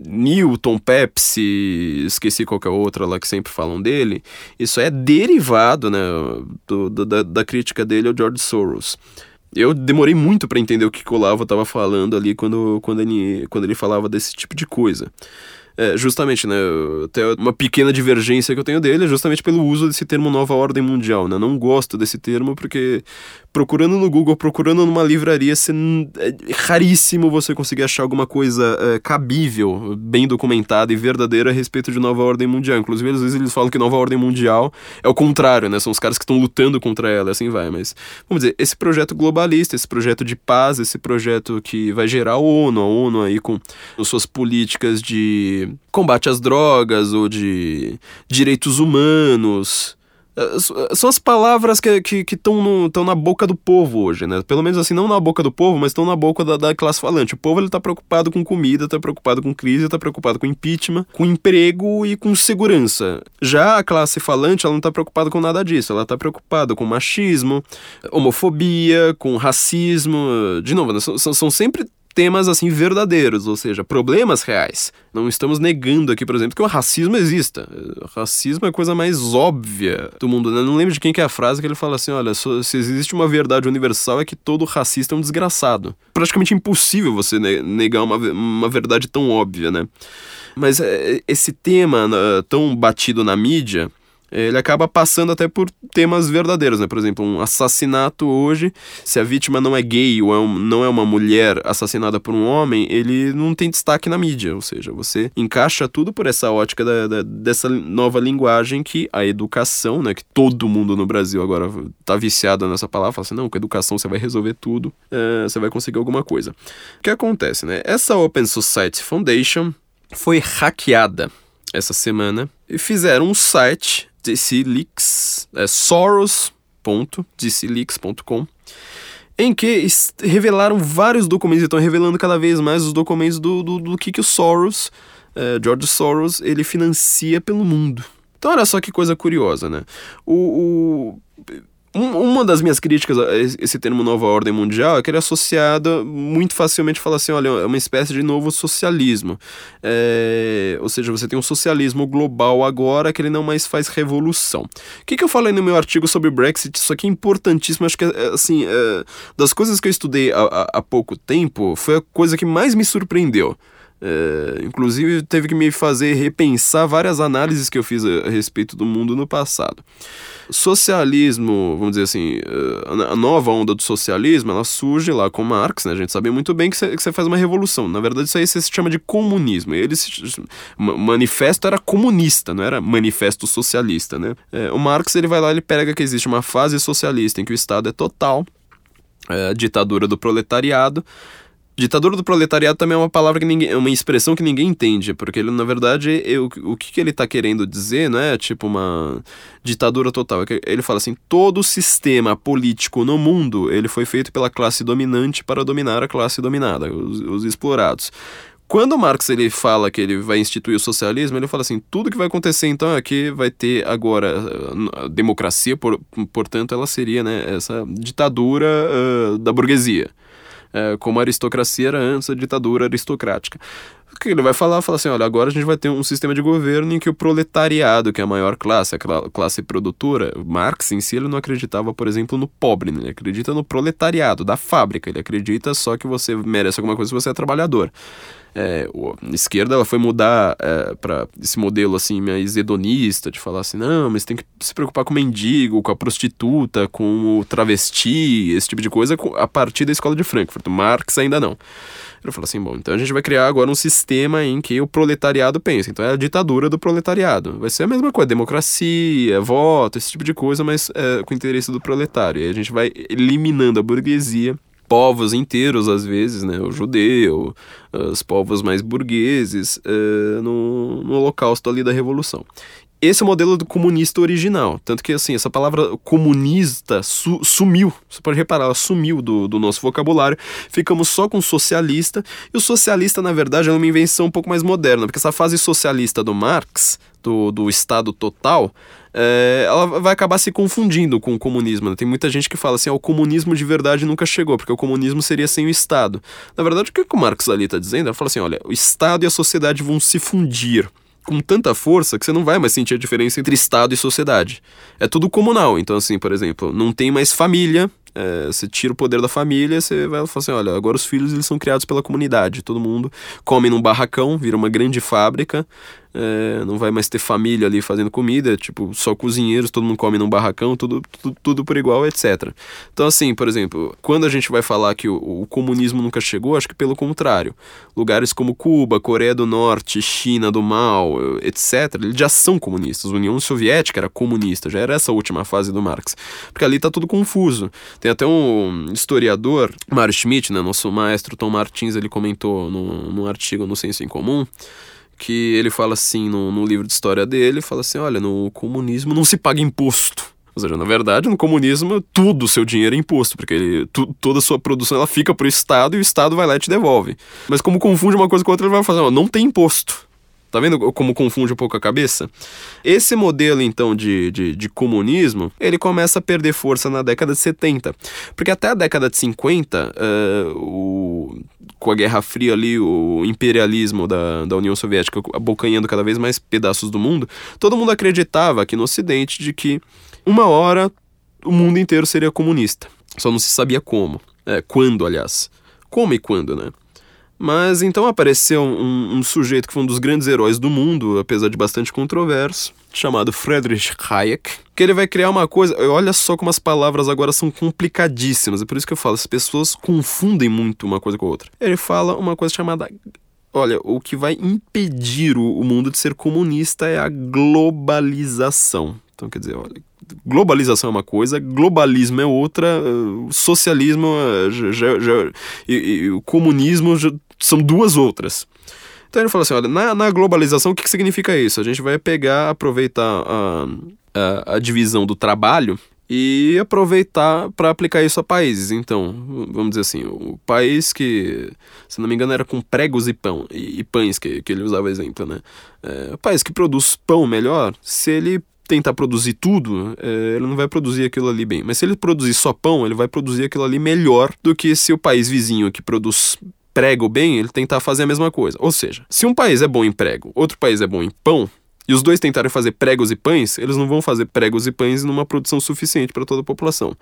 Newton, Pepsi, esqueci qualquer outra lá que sempre falam dele, isso é derivado né, do, do, da, da crítica dele ao George Soros. Eu demorei muito para entender o que o Olavo estava falando ali quando, quando, ele, quando ele falava desse tipo de coisa. É, justamente, né? Até uma pequena divergência que eu tenho dele é justamente pelo uso desse termo nova ordem mundial, né? Não gosto desse termo porque procurando no Google, procurando numa livraria, você, é raríssimo você conseguir achar alguma coisa é, cabível, bem documentada e verdadeira a respeito de nova ordem mundial. Inclusive, às vezes eles falam que nova ordem mundial é o contrário, né? São os caras que estão lutando contra ela, assim vai. Mas, vamos dizer, esse projeto globalista, esse projeto de paz, esse projeto que vai gerar a ONU, a ONU aí com suas políticas de combate às drogas ou de direitos humanos é, são as palavras que estão que, que na boca do povo hoje, né? Pelo menos assim, não na boca do povo, mas estão na boca da, da, classe falante. O povo ele tá preocupado com comida, tá preocupado com crise, tá preocupado com impeachment, com emprego e com segurança. Já a classe falante, ela não tá preocupada com nada disso. Ela tá preocupada com machismo, homofobia, com racismo. De novo, né? são, são sempre temas assim verdadeiros, ou seja, problemas reais. Não estamos negando aqui, por exemplo, que o racismo exista. O racismo é a coisa mais óbvia do mundo. Né? Não lembro de quem que é a frase que ele fala assim: olha, se existe uma verdade universal é que todo racista é um desgraçado. Praticamente impossível você negar uma, uma verdade tão óbvia, né? Mas é, esse tema né, tão batido na mídia ele acaba passando até por temas verdadeiros, né? Por exemplo, um assassinato hoje, se a vítima não é gay ou é um, não é uma mulher assassinada por um homem, ele não tem destaque na mídia. Ou seja, você encaixa tudo por essa ótica da, da, dessa nova linguagem que a educação, né? Que todo mundo no Brasil agora tá viciado nessa palavra, fala assim, não, com educação você vai resolver tudo, é, você vai conseguir alguma coisa. O que acontece, né? Essa Open Society Foundation foi hackeada essa semana e fizeram um site DCLeaks, é soros.dcleaks.com, em que revelaram vários documentos, estão revelando cada vez mais os documentos do, do, do que, que o Soros, é, George Soros, ele financia pelo mundo. Então olha só que coisa curiosa, né? O, o um, uma das minhas críticas a esse termo nova ordem mundial é que ele é associado muito facilmente fala assim, olha, é uma espécie de novo socialismo. É, ou seja, você tem um socialismo global agora que ele não mais faz revolução. O que, que eu falei no meu artigo sobre Brexit? Isso aqui é importantíssimo, acho que é, assim, é, das coisas que eu estudei há, há pouco tempo, foi a coisa que mais me surpreendeu. É, inclusive teve que me fazer repensar várias análises que eu fiz a, a respeito do mundo no passado. Socialismo, vamos dizer assim, eh, a nova onda do socialismo, ela surge lá com Marx, né? A gente sabe muito bem que você faz uma revolução. Na verdade, isso aí se chama de comunismo. Ele se, manifesto era comunista, não era manifesto socialista, né? É, o Marx, ele vai lá, ele pega que existe uma fase socialista em que o Estado é total, é, ditadura do proletariado, Ditadura do proletariado também é uma palavra que ninguém. é uma expressão que ninguém entende, porque ele, na verdade, eu, o que, que ele está querendo dizer, não é tipo uma ditadura total. É ele fala assim: todo sistema político no mundo ele foi feito pela classe dominante para dominar a classe dominada, os, os explorados. Quando Marx ele fala que ele vai instituir o socialismo, ele fala assim: tudo que vai acontecer então é que vai ter agora a democracia, por, portanto, ela seria né, essa ditadura uh, da burguesia como a aristocracia era antes a ditadura aristocrática. O que ele vai falar? Fala assim: olha, agora a gente vai ter um sistema de governo em que o proletariado, que é a maior classe, a classe produtora, Marx em si ele não acreditava, por exemplo, no pobre, né? ele acredita no proletariado, da fábrica, ele acredita só que você merece alguma coisa se você é trabalhador. É, a esquerda ela foi mudar é, para esse modelo assim mais hedonista, de falar assim, não, mas tem que se preocupar com o mendigo, com a prostituta, com o travesti, esse tipo de coisa, a partir da escola de Frankfurt. Marx ainda não. Ele falou assim: bom, então a gente vai criar agora um sistema em que o proletariado pensa. Então é a ditadura do proletariado. Vai ser a mesma coisa, democracia, voto, esse tipo de coisa, mas é, com o interesse do proletário. E a gente vai eliminando a burguesia povos inteiros, às vezes, né? O judeu, os povos mais burgueses, uh, no, no holocausto ali da Revolução. Esse é o modelo do comunista original. Tanto que, assim, essa palavra comunista su sumiu. Você pode reparar, ela sumiu do, do nosso vocabulário. Ficamos só com socialista. E o socialista, na verdade, é uma invenção um pouco mais moderna, porque essa fase socialista do Marx, do, do Estado total, é, ela vai acabar se confundindo com o comunismo. Né? Tem muita gente que fala assim: ah, o comunismo de verdade nunca chegou, porque o comunismo seria sem o Estado. Na verdade, o que o Marx ali está dizendo? Ele fala assim: olha, o Estado e a sociedade vão se fundir com tanta força que você não vai mais sentir a diferença entre Estado e sociedade. É tudo comunal. Então, assim, por exemplo, não tem mais família. É, você tira o poder da família, você vai falar assim, olha, agora os filhos eles são criados pela comunidade, todo mundo come num barracão, vira uma grande fábrica, é, não vai mais ter família ali fazendo comida, tipo, só cozinheiros, todo mundo come num barracão, tudo, tudo, tudo por igual, etc. Então, assim, por exemplo, quando a gente vai falar que o, o, comunismo nunca chegou, acho que pelo contrário. Lugares como Cuba, Coreia do Norte, China do Mal, etc., já são comunistas. A União Soviética era comunista, já era essa última fase do Marx. Porque ali tá tudo confuso. Tem até um historiador, Mário Schmidt, né, nosso maestro Tom Martins, ele comentou num artigo no Senso em Comum, que ele fala assim no, no livro de história dele, fala assim, olha, no comunismo não se paga imposto. Ou seja, na verdade, no comunismo, tudo o seu dinheiro é imposto, porque ele, tu, toda a sua produção ela fica para o Estado e o Estado vai lá e te devolve. Mas como confunde uma coisa com outra, ele vai fazer, não tem imposto. Tá vendo como confunde um pouco a cabeça? Esse modelo, então, de, de, de, comunismo, ele começa a perder força na década de 70. Porque até a década de 50, uh, eh, o, com a Guerra Fria ali, o imperialismo da, da União Soviética abocanhando cada vez mais pedaços do mundo, todo mundo acreditava aqui no Ocidente de que uma hora o mundo inteiro seria comunista. Só não se sabia como. É, quando, aliás. Como e quando, né? Mas então apareceu um, um, sujeito que foi um dos grandes heróis do mundo, apesar de bastante controverso, chamado Friedrich Hayek, que ele vai criar uma coisa. Olha só como as palavras agora são complicadíssimas, é por isso que eu falo, as pessoas confundem muito uma coisa com a outra. Ele fala uma coisa chamada. Olha, o que vai impedir o, o mundo de ser comunista é a globalização. Então, quer dizer, olha, globalização é uma coisa, globalismo é outra, eh, socialismo já, já, já, e, e, o comunismo são duas outras. Então ele falou assim: olha, na, na globalização, o que, que significa isso? A gente vai pegar, aproveitar a, a, a divisão do trabalho e aproveitar para aplicar isso a países. Então, vamos dizer assim, o país que, se não me engano, era com pregos e pão e, e pães que, que ele usava exemplo, né? É, o país que produz pão melhor, se ele tentar produzir tudo, é, ele não vai produzir aquilo ali bem. Mas se ele produzir só pão, ele vai produzir aquilo ali melhor do que se o país vizinho que produz prego bem, ele tentar fazer a mesma coisa. Ou seja, se um país é bom em prego, outro país é bom em pão, e os dois tentarem fazer pregos e pães, eles não vão fazer pregos e pães numa produção suficiente para toda a população.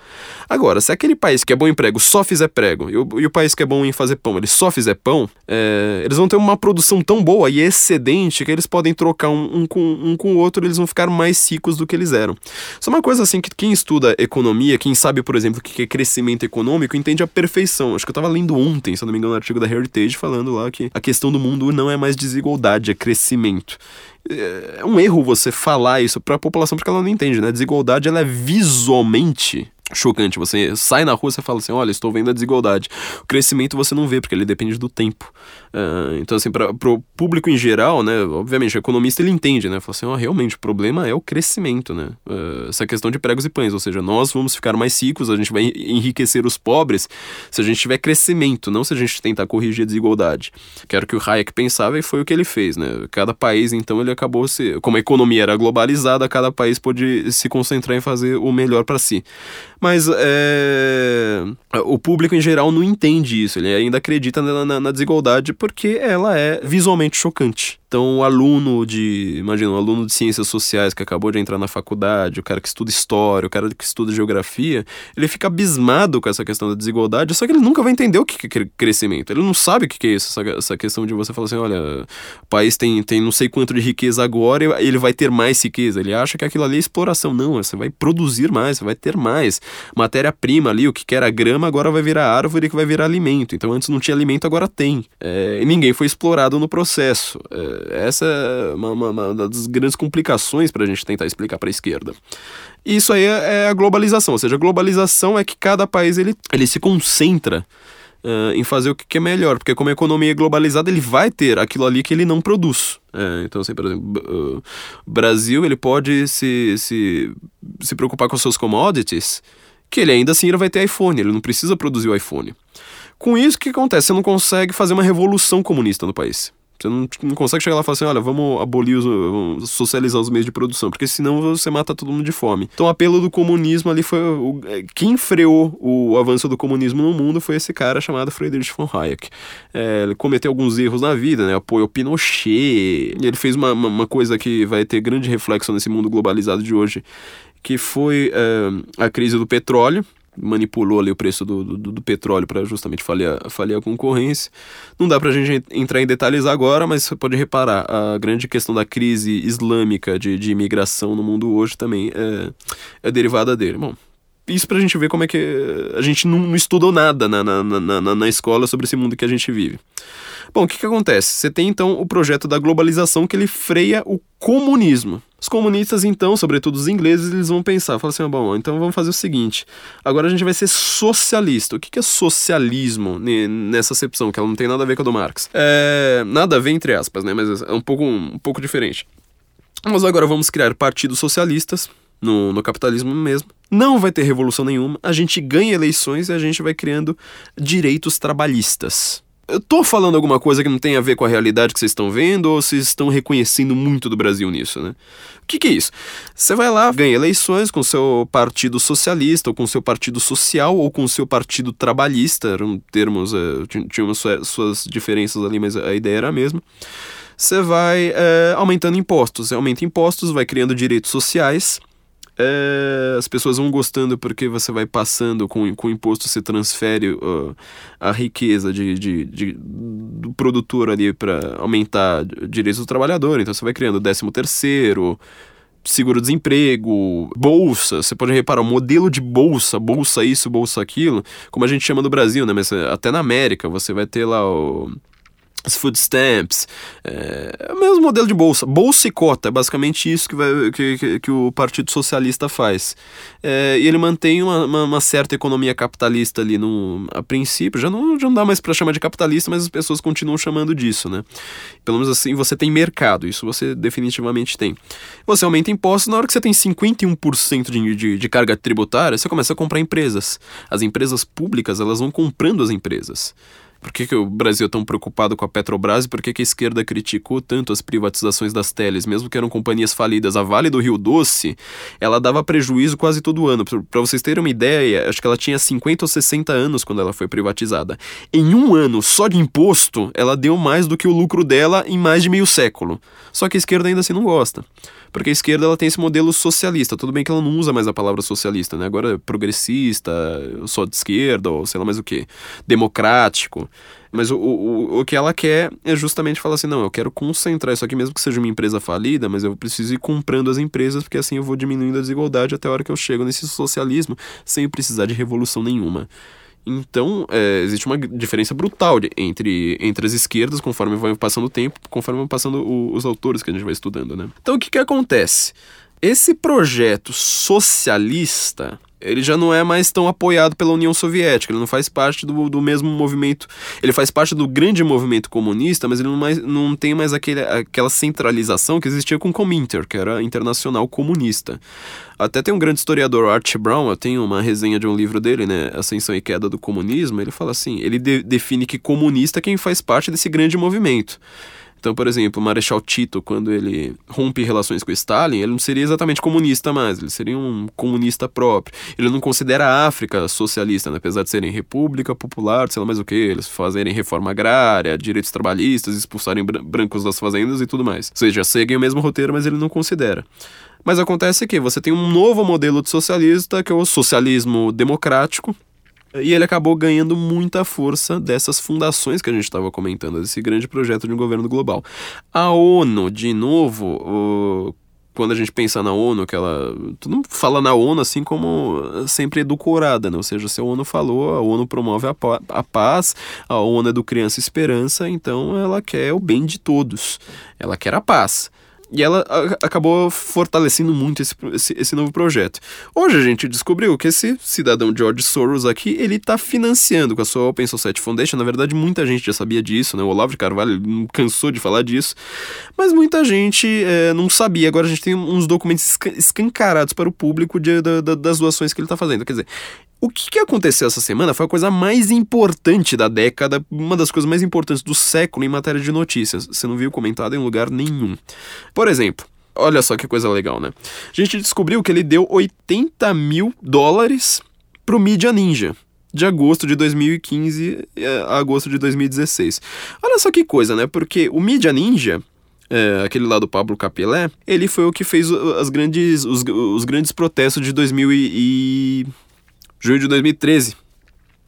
Agora, se aquele país que é bom em prego só fizer prego, e o, e o país que é bom em fazer pão, ele só fizer pão, é, eles vão ter uma produção tão boa e excedente que eles podem trocar um, um, com, um com o outro e eles vão ficar mais ricos do que eles eram. Isso é uma coisa assim que quem estuda economia, quem sabe, por exemplo, o que é crescimento econômico, entende a perfeição. Acho que eu estava lendo ontem, se não me engano, um artigo da Heritage falando lá que a questão do mundo não é mais desigualdade, é crescimento é um erro você falar isso para a população porque ela não entende, né? Desigualdade ela é visualmente chocante. Você sai na rua e fala assim: olha, estou vendo a desigualdade. O crescimento você não vê, porque ele depende do tempo. Uh, então, assim, para o público em geral, né? Obviamente, o economista ele entende, né? Fala assim: oh, realmente, o problema é o crescimento, né? Uh, essa questão de pregos e pães, ou seja, nós vamos ficar mais ricos, a gente vai enriquecer os pobres se a gente tiver crescimento, não se a gente tentar corrigir a desigualdade. Que era o que o Hayek pensava e foi o que ele fez, né? Cada país, então, ele acabou se. Como a economia era globalizada, cada país pôde se concentrar em fazer o melhor para si. Mas é, o público em geral não entende isso, ele ainda acredita na, na, na desigualdade porque ela é visualmente chocante. Então, o aluno de, imagina, um aluno de ciências sociais que acabou de entrar na faculdade, o cara que estuda história, o cara que estuda geografia, ele fica abismado com essa questão da desigualdade, só que ele nunca vai entender o que é crescimento. Ele não sabe o que é isso, essa, questão de você falar assim, olha, o país tem, tem não sei quanto de riqueza agora ele vai ter mais riqueza. Ele acha que aquilo ali é exploração. Não, você vai produzir mais, você vai ter mais. Matéria-prima ali, o que era grama, agora vai virar árvore que vai virar alimento. Então, antes não tinha alimento, agora tem. É, e ninguém foi explorado no processo. É, essa é uma, uma, uma das grandes complicações para a gente tentar explicar para a esquerda. Isso aí é, é a globalização, ou seja, a globalização é que cada país ele, ele se concentra uh, em fazer o que é melhor, porque como a economia é globalizada, ele vai ter aquilo ali que ele não produz. É, então, assim, por exemplo, o uh, Brasil ele pode se, se, se preocupar com seus commodities, que ele ainda assim ele vai ter iPhone, ele não precisa produzir o iPhone. Com isso, o que acontece? Você não consegue fazer uma revolução comunista no país. Você não, não consegue chegar lá e falar assim, olha, vamos abolir os, vamos socializar os meios de produção, porque senão você mata todo mundo de fome. Então o apelo do comunismo ali foi o, é, quem freou o avanço do comunismo no mundo foi esse cara chamado Friedrich von Hayek. É, ele cometeu alguns erros na vida, né? Apoiou Pinochet. Ele fez uma, uma, uma coisa que vai ter grande reflexo nesse mundo globalizado de hoje, que foi é, a crise do petróleo manipulou ali o preço do, do, do petróleo para justamente falhar, falhar a concorrência. Não dá para a gente entrar em detalhes agora, mas você pode reparar, a grande questão da crise islâmica de, de imigração no mundo hoje também é, é derivada dele. Bom, isso pra gente ver como é que a gente não, não estudou nada na, na, na, na, escola sobre esse mundo que a gente vive. Bom, o que, que acontece? Você tem então o projeto da globalização que ele freia o comunismo. Os comunistas, então, sobretudo os ingleses, eles vão pensar, falam assim, ah, bom, então vamos fazer o seguinte, agora a gente vai ser socialista. O que é socialismo nessa acepção, que ela não tem nada a ver com a do Marx? É, nada a ver, entre aspas, né, mas é um pouco, um pouco diferente. Mas agora vamos criar partidos socialistas, no, no capitalismo mesmo. Não vai ter revolução nenhuma, a gente ganha eleições e a gente vai criando direitos trabalhistas eu tô falando alguma coisa que não tem a ver com a realidade que vocês estão vendo ou vocês estão reconhecendo muito do Brasil nisso, né? O que, que é isso? Você vai lá, ganha eleições com seu partido socialista, ou com seu partido social, ou com seu partido trabalhista, eram termos, uh, tinham suas diferenças ali, mas a ideia era a mesma. Você vai uh, aumentando impostos, você aumenta impostos, vai criando direitos sociais, é, as pessoas vão gostando porque você vai passando com, com o imposto, você transfere uh, a riqueza de, de, de, do produtor ali para aumentar direitos do trabalhador. Então você vai criando décimo terceiro, seguro-desemprego, bolsa. Você pode reparar o modelo de bolsa, bolsa isso, bolsa aquilo, como a gente chama no Brasil, né? Mas até na América você vai ter lá o as food stamps, é, é, o mesmo modelo de bolsa. Bolsa e cota, é basicamente isso que, vai, que, que, que o Partido Socialista faz. É, e ele mantém uma, uma, uma, certa economia capitalista ali no, a princípio, já não, já não dá mais para chamar de capitalista, mas as pessoas continuam chamando disso, né? Pelo menos assim, você tem mercado, isso você definitivamente tem. Você aumenta impostos, na hora que você tem 51% de, de, de carga tributária, você começa a comprar empresas. As empresas públicas, elas vão comprando as empresas. Por que, que o Brasil é tão preocupado com a Petrobras e por que, que a esquerda criticou tanto as privatizações das teles, mesmo que eram companhias falidas? A Vale do Rio Doce, ela dava prejuízo quase todo ano. Para vocês terem uma ideia, acho que ela tinha 50 ou 60 anos quando ela foi privatizada. Em um ano só de imposto, ela deu mais do que o lucro dela em mais de meio século. Só que a esquerda ainda assim não gosta. Porque a esquerda ela tem esse modelo socialista. Tudo bem que ela não usa mais a palavra socialista, né? Agora é progressista, só de esquerda, ou sei lá mais o que. Democrático. Mas o, o, o que ela quer é justamente falar assim: não, eu quero concentrar isso aqui, mesmo que seja uma empresa falida, mas eu preciso ir comprando as empresas, porque assim eu vou diminuindo a desigualdade até a hora que eu chego nesse socialismo sem precisar de revolução nenhuma. Então, é, existe uma diferença brutal de, entre, entre as esquerdas, conforme vai passando o tempo, conforme vão passando o, os autores que a gente vai estudando, né? Então, o que que acontece? Esse projeto socialista, ele já não é mais tão apoiado pela União Soviética, ele não faz parte do, do mesmo movimento, ele faz parte do grande movimento comunista, mas ele não, mais, não tem mais aquele, aquela centralização que existia com o Cominter, que era internacional comunista. Até tem um grande historiador, Art Brown, eu tenho uma resenha de um livro dele, né, Ascensão e Queda do Comunismo, ele fala assim, ele de, define que comunista é quem faz parte desse grande movimento. Então, por exemplo, o Marechal Tito, quando ele rompe relações com Stalin, ele não seria exatamente comunista mais, ele seria um comunista próprio. Ele não considera a África socialista, né? apesar de serem república popular, sei lá mais o que, eles fazerem reforma agrária, direitos trabalhistas, expulsarem brancos das fazendas e tudo mais. Ou seja, seguem o mesmo roteiro, mas ele não considera. Mas acontece que você tem um novo modelo de socialista, que é o socialismo democrático, e ele acabou ganhando muita força dessas fundações que a gente estava comentando, desse grande projeto de um governo global. A ONU, de novo, o, quando a gente pensa na ONU, que ela. Todo mundo fala na ONU assim como sempre edulcorada, né? Ou seja, se a ONU falou, a ONU promove a, a paz, a ONU é do Criança Esperança, então ela quer o bem de todos. Ela quer a paz. E ela a, acabou fortalecendo muito esse, esse, esse, novo projeto. Hoje a gente descobriu que esse cidadão George Soros aqui, ele está financiando com a sua Open Society Foundation. Na verdade, muita gente já sabia disso, né? O Olavo de Carvalho cansou de falar disso. Mas muita gente é, não sabia. Agora a gente tem uns documentos escancarados para o público de, de, de, das doações que ele está fazendo. Quer dizer, o que, que, aconteceu essa semana foi a coisa mais importante da década, uma das coisas mais importantes do século em matéria de notícias. Você não viu comentado em lugar nenhum. Por exemplo, olha só que coisa legal, né? A gente descobriu que ele deu 80 mil dólares pro Media Ninja. De agosto de 2015 a agosto de 2016. Olha só que coisa, né? Porque o Media Ninja, é, aquele lá do Pablo Capelé, ele foi o que fez as grandes, os, os grandes protestos de 2000 e, junho de 2013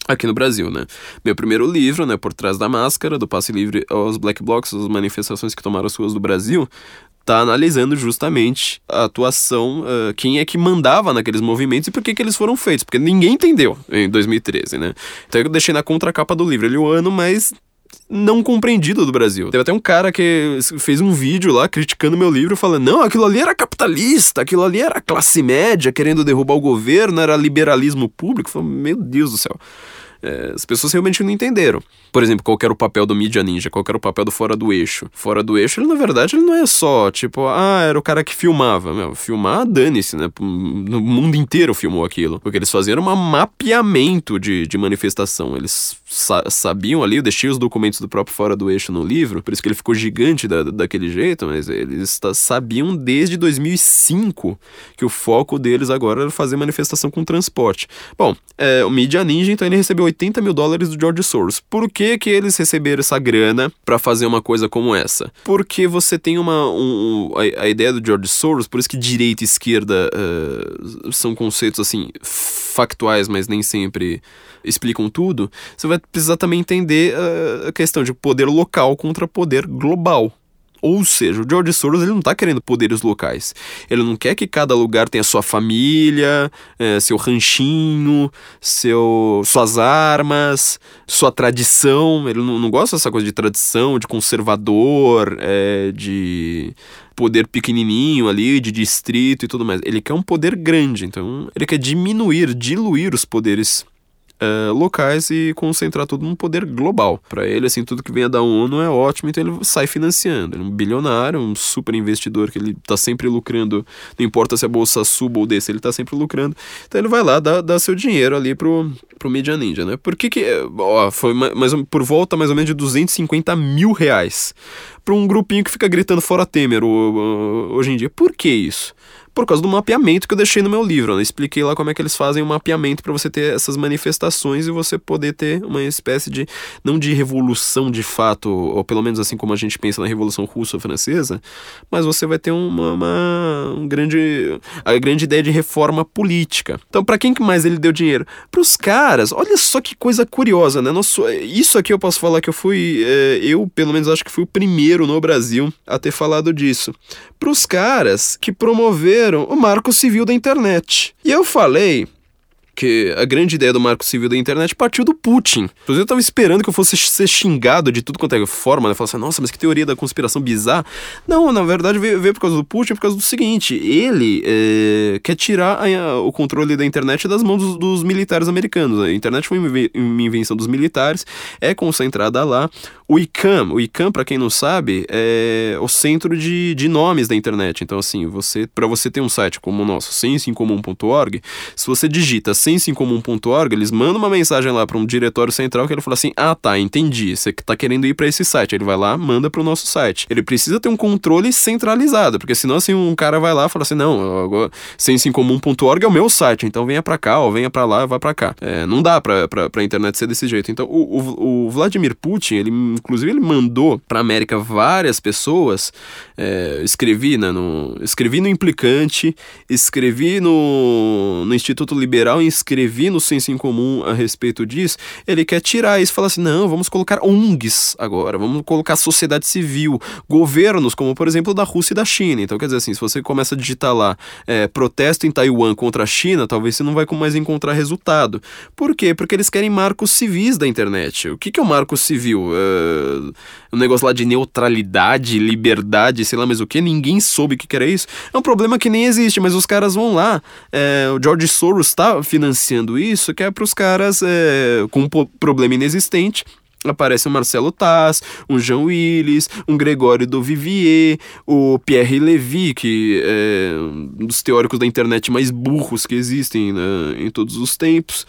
aqui no Brasil, né? Meu primeiro livro, né, Por Trás da Máscara, do Passe Livre aos Black Blocs, as manifestações que tomaram as ruas do Brasil, tá analisando justamente a atuação, uh, quem é que mandava naqueles movimentos e por que que eles foram feitos, porque ninguém entendeu em 2013, né? Então eu deixei na contracapa do livro ele o ano, mas não compreendido do Brasil. Teve até um cara que fez um vídeo lá criticando meu livro, falando: não, aquilo ali era capitalista, aquilo ali era classe média querendo derrubar o governo, era liberalismo público. Falei, meu Deus do céu. É, as pessoas realmente não entenderam. Por exemplo, qual era o papel do Media Ninja, qual era o papel do Fora do Eixo. Fora do Eixo, ele na verdade ele não é só, tipo, ah, era o cara que filmava. Meu, filmar, dane-se, né? No mundo inteiro filmou aquilo. Porque eles faziam um mapeamento de, de manifestação. Eles sa sabiam ali, eu deixei os documentos do próprio Fora do Eixo no livro, por isso que ele ficou gigante da, daquele jeito, mas eles sabiam desde 2005 que o foco deles agora era fazer manifestação com transporte. Bom, é, o Media Ninja, então ele recebeu 80 mil dólares do George Soros. Por que, que eles receberam essa grana para fazer uma coisa como essa? Porque você tem uma. Um, a, a, ideia do George Soros, por isso que direita e esquerda uh, são conceitos assim factuais, mas nem sempre explicam tudo. Você vai precisar também entender uh, a questão de poder local contra poder global. Ou seja, o George Soros ele não está querendo poderes locais. Ele não quer que cada lugar tenha sua família, é, seu ranchinho, seu, suas armas, sua tradição. Ele não, não gosta dessa coisa de tradição, de conservador, é, de poder pequenininho ali, de distrito e tudo mais. Ele quer um poder grande, então ele quer diminuir, diluir os poderes uh, locais e concentrar tudo num poder global. Para ele, assim, tudo que venha da ONU é ótimo, então ele sai financiando. Ele é um bilionário, um super investidor que ele tá sempre lucrando, não importa se a bolsa suba ou desce, ele tá sempre lucrando. Então ele vai lá dar, dar seu dinheiro ali pro, pro Media Ninja, né? Por que que, ó, foi mais, por volta mais ou menos de 250 mil reais para um grupinho que fica gritando fora Temer hoje em dia. Por que isso? Por causa do mapeamento que eu deixei no meu livro. Eu expliquei lá como é que eles fazem o mapeamento para você ter essas manifestações e você poder ter uma espécie de, não de revolução de fato, ou pelo menos assim como a gente pensa na Revolução Russa ou Francesa, mas você vai ter uma, uma um grande, a grande ideia de reforma política. Então, para quem que mais ele deu dinheiro? Para os caras. Olha só que coisa curiosa, né? Nosso, isso aqui eu posso falar que eu fui, é, eu pelo menos acho que fui o primeiro no Brasil a ter falado disso. Para os caras que promoveram o marco civil da internet. E eu falei que a grande ideia do marco civil da internet partiu do Putin. Inclusive, eu tava esperando que eu fosse ser xingado de tudo quanto é forma, né? Falar assim, nossa, mas que teoria da conspiração bizarra. Não, na verdade, veio, veio por causa do Putin, por causa do seguinte: ele é, quer tirar a, o controle da internet das mãos dos, dos, militares americanos. A internet foi uma invenção dos militares, é concentrada lá. O ICAM, o ICAM, para quem não sabe, é o centro de, de nomes da internet. Então, assim, você para você ter um site como o nosso, sensoincomum.org, se você digita sensoincomum.org, eles mandam uma mensagem lá para um diretório central que ele fala assim: "Ah, tá, entendi. Você tá querendo ir para esse site". Ele vai lá, manda para o nosso site. Ele precisa ter um controle centralizado, porque senão assim um cara vai lá e fala assim: "Não, sensoincomum.org é o meu site, então venha para cá, ou venha para lá, vá para cá". É, não dá para para internet ser desse jeito. Então, o, o, o Vladimir Putin, ele inclusive ele mandou para América várias pessoas. É, escrevi, né, no escrevi no implicante, escrevi no, no Instituto Liberal em escrevi no Senso em Comum a respeito disso, ele quer tirar isso e falar assim: não, vamos colocar ONGs agora, vamos colocar sociedade civil, governos, como por exemplo da Rússia e da China. Então, quer dizer assim, se você começa a digitar lá é, protesto em Taiwan contra a China, talvez você não vai mais encontrar resultado. Por quê? Porque eles querem marcos civis da internet. O que, que é o marco civil? É, um negócio lá de neutralidade, liberdade, sei lá mais o que, ninguém soube o que, que era isso. É um problema que nem existe, mas os caras vão lá. É, o George Soros está financiando isso, que é para os caras é, com um problema inexistente aparece o Marcelo Taz, um Jean Willis, um Gregório do Vivier, o Pierre Levy, que é um dos teóricos da internet mais burros que existem né, em todos os tempos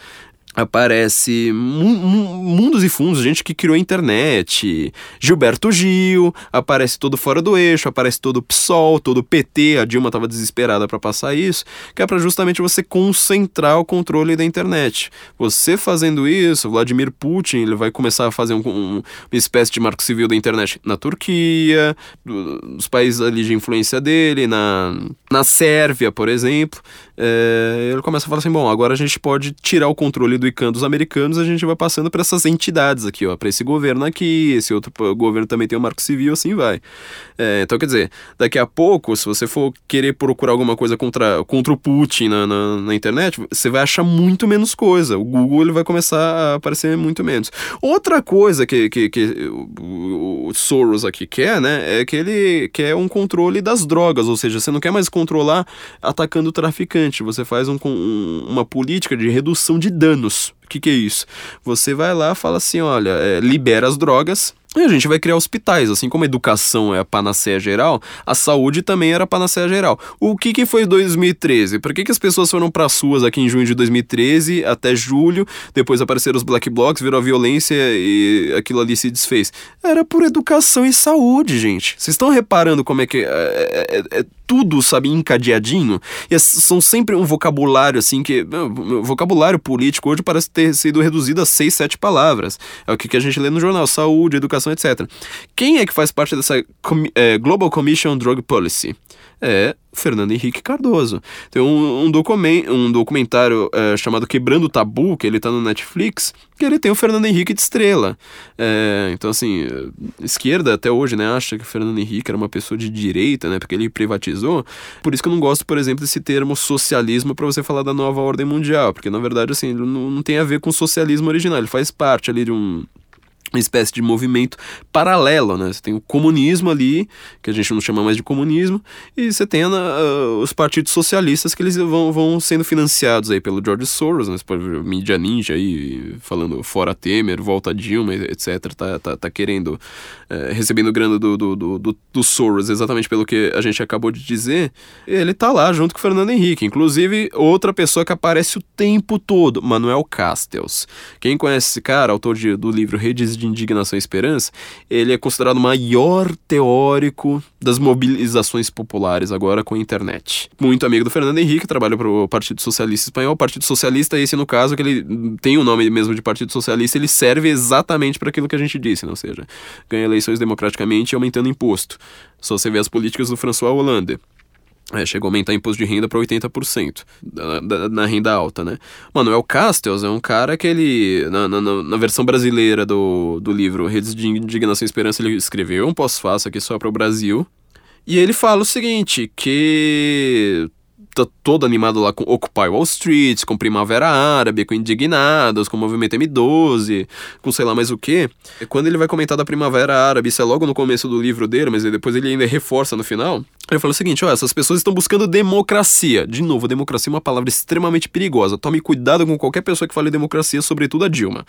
aparece mundos e fundos, gente que criou a internet, Gilberto Gil, aparece todo fora do eixo, aparece todo PSOL, todo PT, a Dilma estava desesperada para passar isso, que é para justamente você concentrar o controle da internet. Você fazendo isso, Vladimir Putin, ele vai começar a fazer um, um, uma espécie de marco civil da internet na Turquia, nos países ali de influência dele, na, na Sérvia, por exemplo, é, ele começa a falar assim, bom, agora a gente pode tirar o controle do ICANN dos americanos, a gente vai passando para essas entidades aqui, ó, para esse governo aqui, esse outro governo também tem o um marco civil, assim vai. É, então, quer dizer, daqui a pouco, se você for querer procurar alguma coisa contra, contra o Putin na, na, na internet, você vai achar muito menos coisa. O Google ele vai começar a aparecer muito menos. Outra coisa que, que, que o, o Soros aqui quer, né, é que ele quer um controle das drogas, ou seja, você não quer mais controlar atacando o traficante, você faz um, um, uma política de redução de danos. O que, que é isso? Você vai lá fala assim: olha, é, libera as drogas e a gente vai criar hospitais, assim como a educação é a panaceia geral, a saúde também era a panaceia geral. O que, que foi 2013? Por que, que as pessoas foram para as ruas aqui em junho de 2013 até julho, depois apareceram os black blocs, virou a violência e aquilo ali se desfez? Era por educação e saúde, gente. Vocês estão reparando como é que é, é, é, é tudo, sabe, encadeadinho? E são sempre um vocabulário, assim, que... O vocabulário político hoje parece ter sido reduzido a seis, sete palavras. É o que, que a gente lê no jornal, saúde, educação etc. Quem é que faz parte dessa é, Global Commission on Drug Policy? É Fernando Henrique Cardoso. Tem um, um, document, um documentário é, chamado Quebrando o Tabu, que ele tá no Netflix, que ele tem o Fernando Henrique de estrela. É, então, assim, esquerda até hoje, né, acha que o Fernando Henrique era uma pessoa de direita, né, porque ele privatizou. Por isso que eu não gosto, por exemplo, desse termo socialismo para você falar da nova ordem mundial, porque na verdade, assim, ele não, não tem a ver com socialismo original, ele faz parte ali de um uma espécie de movimento paralelo, né? Você tem o comunismo ali, que a gente não chama mais de comunismo, e você tem uh, os partidos socialistas que eles vão, vão sendo financiados aí pelo George Soros, né? Mídia ninja aí, falando fora Temer, volta Dilma, etc. Tá, tá, tá querendo, uh, recebendo grana do, do, do, do, Soros, exatamente pelo que a gente acabou de dizer. Ele tá lá junto com o Fernando Henrique. Inclusive, outra pessoa que aparece o tempo todo, Manuel Castells. Quem conhece esse cara, autor de, do livro Redes de de Indignação e Esperança, ele é considerado o maior teórico das mobilizações populares agora com a internet. Muito amigo do Fernando Henrique, trabalha para o Partido Socialista Espanhol. Partido Socialista, esse no caso, que ele tem o nome mesmo de Partido Socialista, ele serve exatamente para aquilo que a gente disse, né? seja, ganha eleições democraticamente e aumentando imposto. Só você vê as políticas do François Hollande. É, chegou a aumentar imposto de renda para 80% da, na renda alta, né? Manuel Castells é um cara que ele, na, na, na, versão brasileira do, do livro Redes de Indignação e Esperança, ele escreveu um pós-fácil aqui só para o Brasil. E ele fala o seguinte, que tá todo animado lá com Occupy Wall Street, com Primavera Árabe, com Indignados, com o Movimento M12, com sei lá mais o que. Quando ele vai comentar da Primavera Árabe, isso é logo no começo do livro dele, mas depois ele ainda reforça no final. Ele fala o seguinte: ó, essas pessoas estão buscando democracia. De novo, democracia é uma palavra extremamente perigosa. Tome cuidado com qualquer pessoa que fale democracia, sobretudo a Dilma.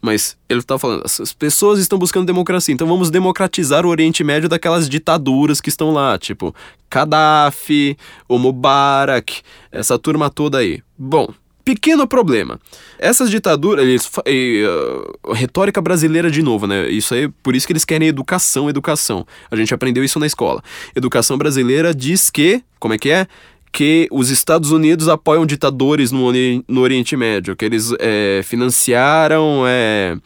Mas ele tá falando, as pessoas estão buscando democracia, então vamos democratizar o Oriente Médio daquelas ditaduras que estão lá, tipo Gaddafi, o Mubarak, essa turma toda aí. Bom, pequeno problema. Essas ditaduras, eles, e, uh, retórica brasileira de novo, né? Isso aí, por isso que eles querem educação, educação. A gente aprendeu isso na escola. Educação brasileira diz que, como é que é? que os Estados Unidos apoiam ditadores no, no Oriente Médio, que eles é, financiaram é,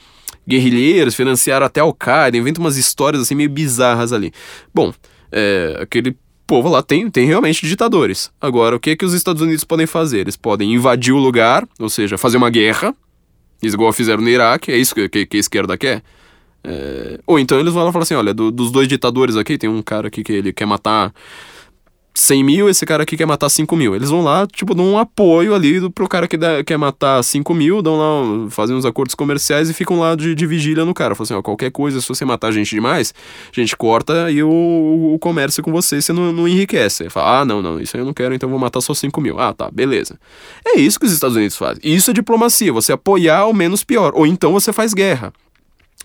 guerrilheiros, financiaram até Al-Qaeda, inventam umas histórias assim meio bizarras ali. Bom, é, aquele povo lá tem, tem realmente ditadores. Agora, o que que os Estados Unidos podem fazer? Eles podem invadir o lugar, ou seja, fazer uma guerra, igual fizeram no Iraque, é isso que, que, que a esquerda quer. É... Ou então eles vão lá falar assim, olha, do, dos dois ditadores aqui, tem um cara aqui que ele quer matar 100 mil, esse cara aqui quer matar 5 mil. Eles vão lá, tipo, dão um apoio ali pro cara que dá, quer matar 5 mil, dão lá, fazem uns acordos comerciais e ficam lá de, de vigília no cara. Falam assim, ó, qualquer coisa, se você matar gente demais, a gente corta e o, o comércio com você, você não, não enriquece. Fala, ah, não, não, isso aí eu não quero, então eu vou matar só 5 mil. Ah, tá, beleza. É isso que os Estados Unidos fazem. Isso é diplomacia, você apoiar o menos pior. Ou então você faz guerra.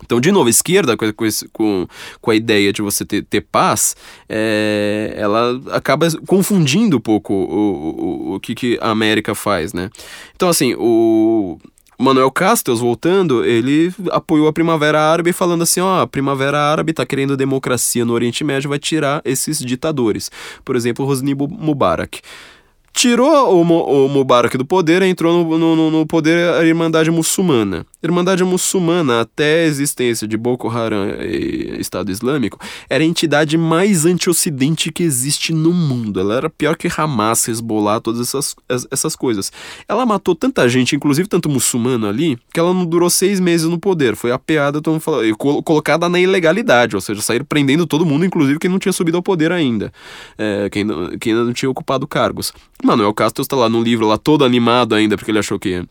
Então, de novo, a esquerda, com, com, com a ideia de você ter, ter paz, é, ela acaba confundindo um pouco o, o, o que, que a América faz, né? Então, assim, o Manuel Castells, voltando, ele apoiou a Primavera Árabe falando assim, ó, a Primavera Árabe tá querendo democracia no Oriente Médio, vai tirar esses ditadores. Por exemplo, Hosni Mubarak tirou o, o Mubarak do poder entrou no, no, no, poder a Irmandade Muçulmana. Irmandade Muçulmana, até a existência de Boko Haram e Estado Islâmico, era a entidade mais anti-ocidente que existe no mundo. Ela era pior que Hamas, Hezbollah, todas essas, essas coisas. Ela matou tanta gente, inclusive tanto muçulmano ali, que ela não durou seis meses no poder. Foi apeada, todo mundo falou, e colocada na ilegalidade, ou seja, saíram prendendo todo mundo, inclusive quem não tinha subido ao poder ainda, é, quem, quem ainda não tinha ocupado cargos. Manuel Castro está lá no livro, lá todo animado ainda, porque ele achou que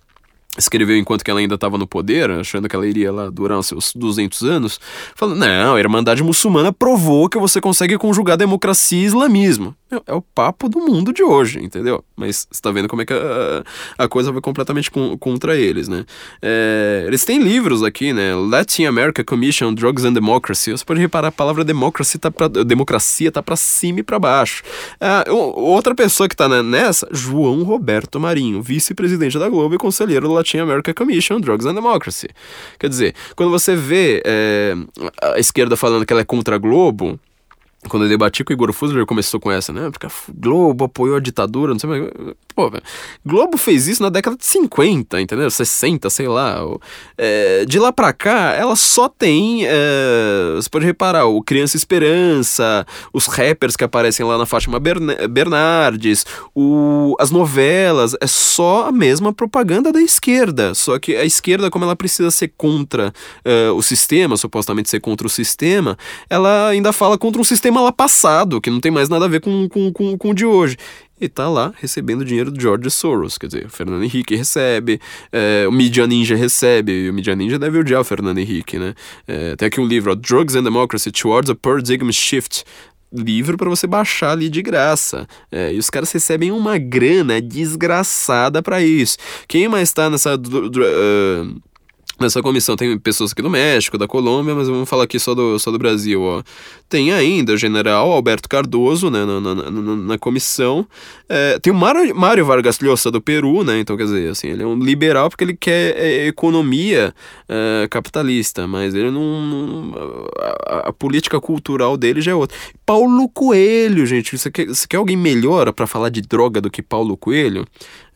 escreveu enquanto que ela ainda estava no poder, achando que ela iria lá durar os seus 200 anos, falando, não, a Irmandade Muçulmana provou que você consegue conjugar democracia e islamismo. É o papo do mundo de hoje, entendeu? Mas você tá vendo como é que a, a coisa vai completamente com, contra eles, né? É, eles têm livros aqui, né? Latin America Commission on Drugs and Democracy. Você pode reparar, a palavra democracia tá pra, democracia tá pra cima e pra baixo. É, outra pessoa que tá nessa, João Roberto Marinho, vice-presidente da Globo e conselheiro do Latin America Commission on Drugs and Democracy. Quer dizer, quando você vê é, a esquerda falando que ela é contra a Globo, quando eu debati com o Igor Fusler, começou com essa, né? Porque a Globo apoiou a ditadura, não sei mais. Pô. Globo fez isso na década de 50, entendeu? 60, sei lá. É, de lá pra cá, ela só tem. É, você pode reparar, o Criança Esperança, os rappers que aparecem lá na Fátima Bernardes, o, as novelas, é só a mesma propaganda da esquerda. Só que a esquerda, como ela precisa ser contra é, o sistema, supostamente ser contra o sistema, ela ainda fala contra um sistema lá passado, que não tem mais nada a ver com, com, com, com o de hoje. E tá lá recebendo dinheiro do George Soros, quer dizer, o Fernando Henrique recebe, é, o Media Ninja recebe, e o Media Ninja deve odiar o Fernando Henrique, né? É, tem aqui um livro, ó, Drugs and Democracy Towards a Paradigm Shift, livro para você baixar ali de graça. É, e os caras recebem uma grana desgraçada para isso. Quem mais tá nessa uh, Nessa comissão tem pessoas aqui do México, da Colômbia, mas vamos falar aqui só do, só do Brasil. Ó. Tem ainda o general Alberto Cardoso né, na, na, na, na comissão. É, tem o Mário Vargas Llosa do Peru, né? Então, quer dizer, assim, ele é um liberal porque ele quer é, economia é, capitalista, mas ele não. não a, a, política cultural dele já é outra. Paulo Coelho, gente. Você quer, você quer alguém melhor para falar de droga do que Paulo Coelho?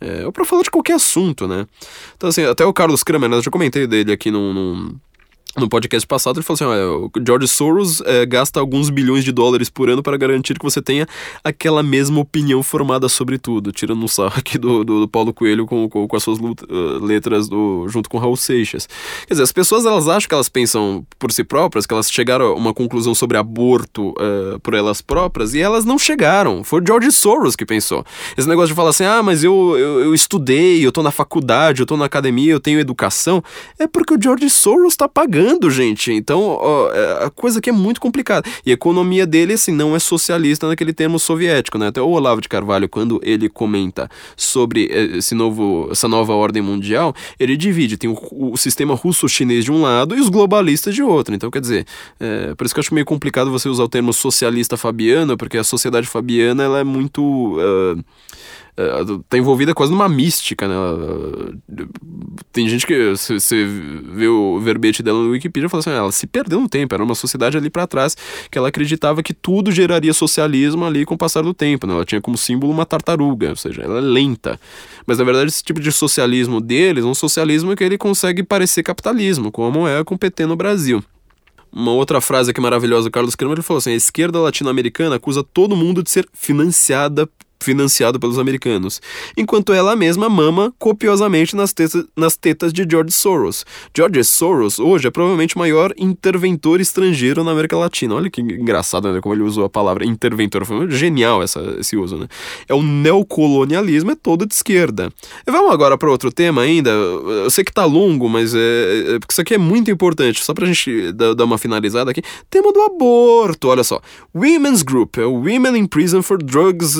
É, ou pra falar de qualquer assunto, né? Então, assim, até o Carlos Kramer, né, eu já comentei dele aqui num, num no podcast passado, ele falou assim: olha, o George Soros é, gasta alguns bilhões de dólares por ano para garantir que você tenha aquela mesma opinião formada sobre tudo, tirando um sarro aqui do, do, do Paulo Coelho com, com, com as suas uh, letras do, junto com Raul Seixas. Quer dizer, as pessoas elas acham que elas pensam por si próprias, que elas chegaram a uma conclusão sobre aborto uh, por elas próprias, e elas não chegaram. Foi o George Soros que pensou. Esse negócio de falar assim: ah, mas eu, eu, eu estudei, eu tô na faculdade, eu tô na academia, eu tenho educação, é porque o George Soros tá pagando pagando, gente. Então, ó, é, a coisa aqui é muito complicada. E a economia dele, assim, não é socialista naquele termo soviético, né? Até o Olavo de Carvalho, quando ele comenta sobre é, esse novo, essa nova ordem mundial, ele divide. Tem o, o sistema russo-chinês de um lado e os globalistas de outro. Então, quer dizer, é, por isso que eu acho meio complicado você usar o termo socialista fabiano, porque a sociedade fabiana, ela é muito... Uh, tá envolvida quase numa mística, né? Tem gente que você vê o verbete dela no Wikipedia e fala assim, ela se perdeu no tempo, era uma sociedade ali para trás que ela acreditava que tudo geraria socialismo ali com o passar do tempo, né? Ela tinha como símbolo uma tartaruga, ou seja, ela é lenta. Mas na verdade esse tipo de socialismo deles é um socialismo que ele consegue parecer capitalismo, como é com o PT no Brasil. uma outra frase aqui maravilhosa do Carlos Kramer, ele falou assim: a esquerda latino-americana acusa todo mundo de ser financiada financiado pelos americanos, enquanto ela mesma mama copiosamente nas tetas, nas tetas de George Soros. George Soros hoje é provavelmente o maior interventor estrangeiro na América Latina. Olha que engraçado né, como ele usou a palavra interventor. Foi genial essa, esse uso, né? É o neocolonialismo, é todo de esquerda. E vamos agora para outro tema ainda. Eu sei que tá longo, mas é, é, porque isso aqui é muito importante. Só pra gente dar, dar uma finalizada aqui. Tema do aborto, olha só. Women's Group, é Women in Prison for Drugs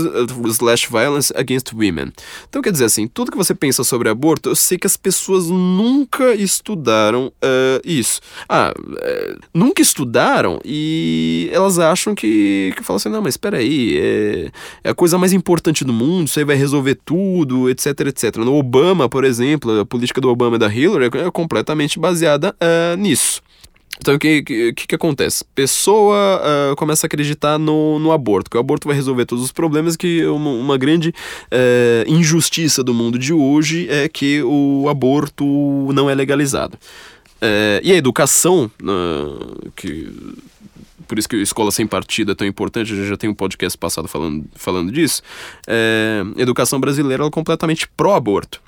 slash violence against women. Então quer dizer assim, tudo que você pensa sobre aborto, eu sei que as pessoas nunca estudaram uh, isso. Ah, uh, nunca estudaram e elas acham que, que falam assim, não, mas espera aí, é, é a coisa mais importante do mundo, isso aí vai resolver tudo, etc, etc. No Obama, por exemplo, a política do Obama e da Hillary é completamente baseada uh, nisso. Então, o que, que, que, acontece? Pessoa uh, começa a acreditar no, no aborto, que o aborto vai resolver todos os problemas, que uma, uma grande uh, injustiça do mundo de hoje é que o aborto não é legalizado. Uh, e a educação, que por isso que a escola sem partido é tão importante, a gente já tem um podcast passado falando, falando disso, é, educação brasileira é completamente pró-aborto.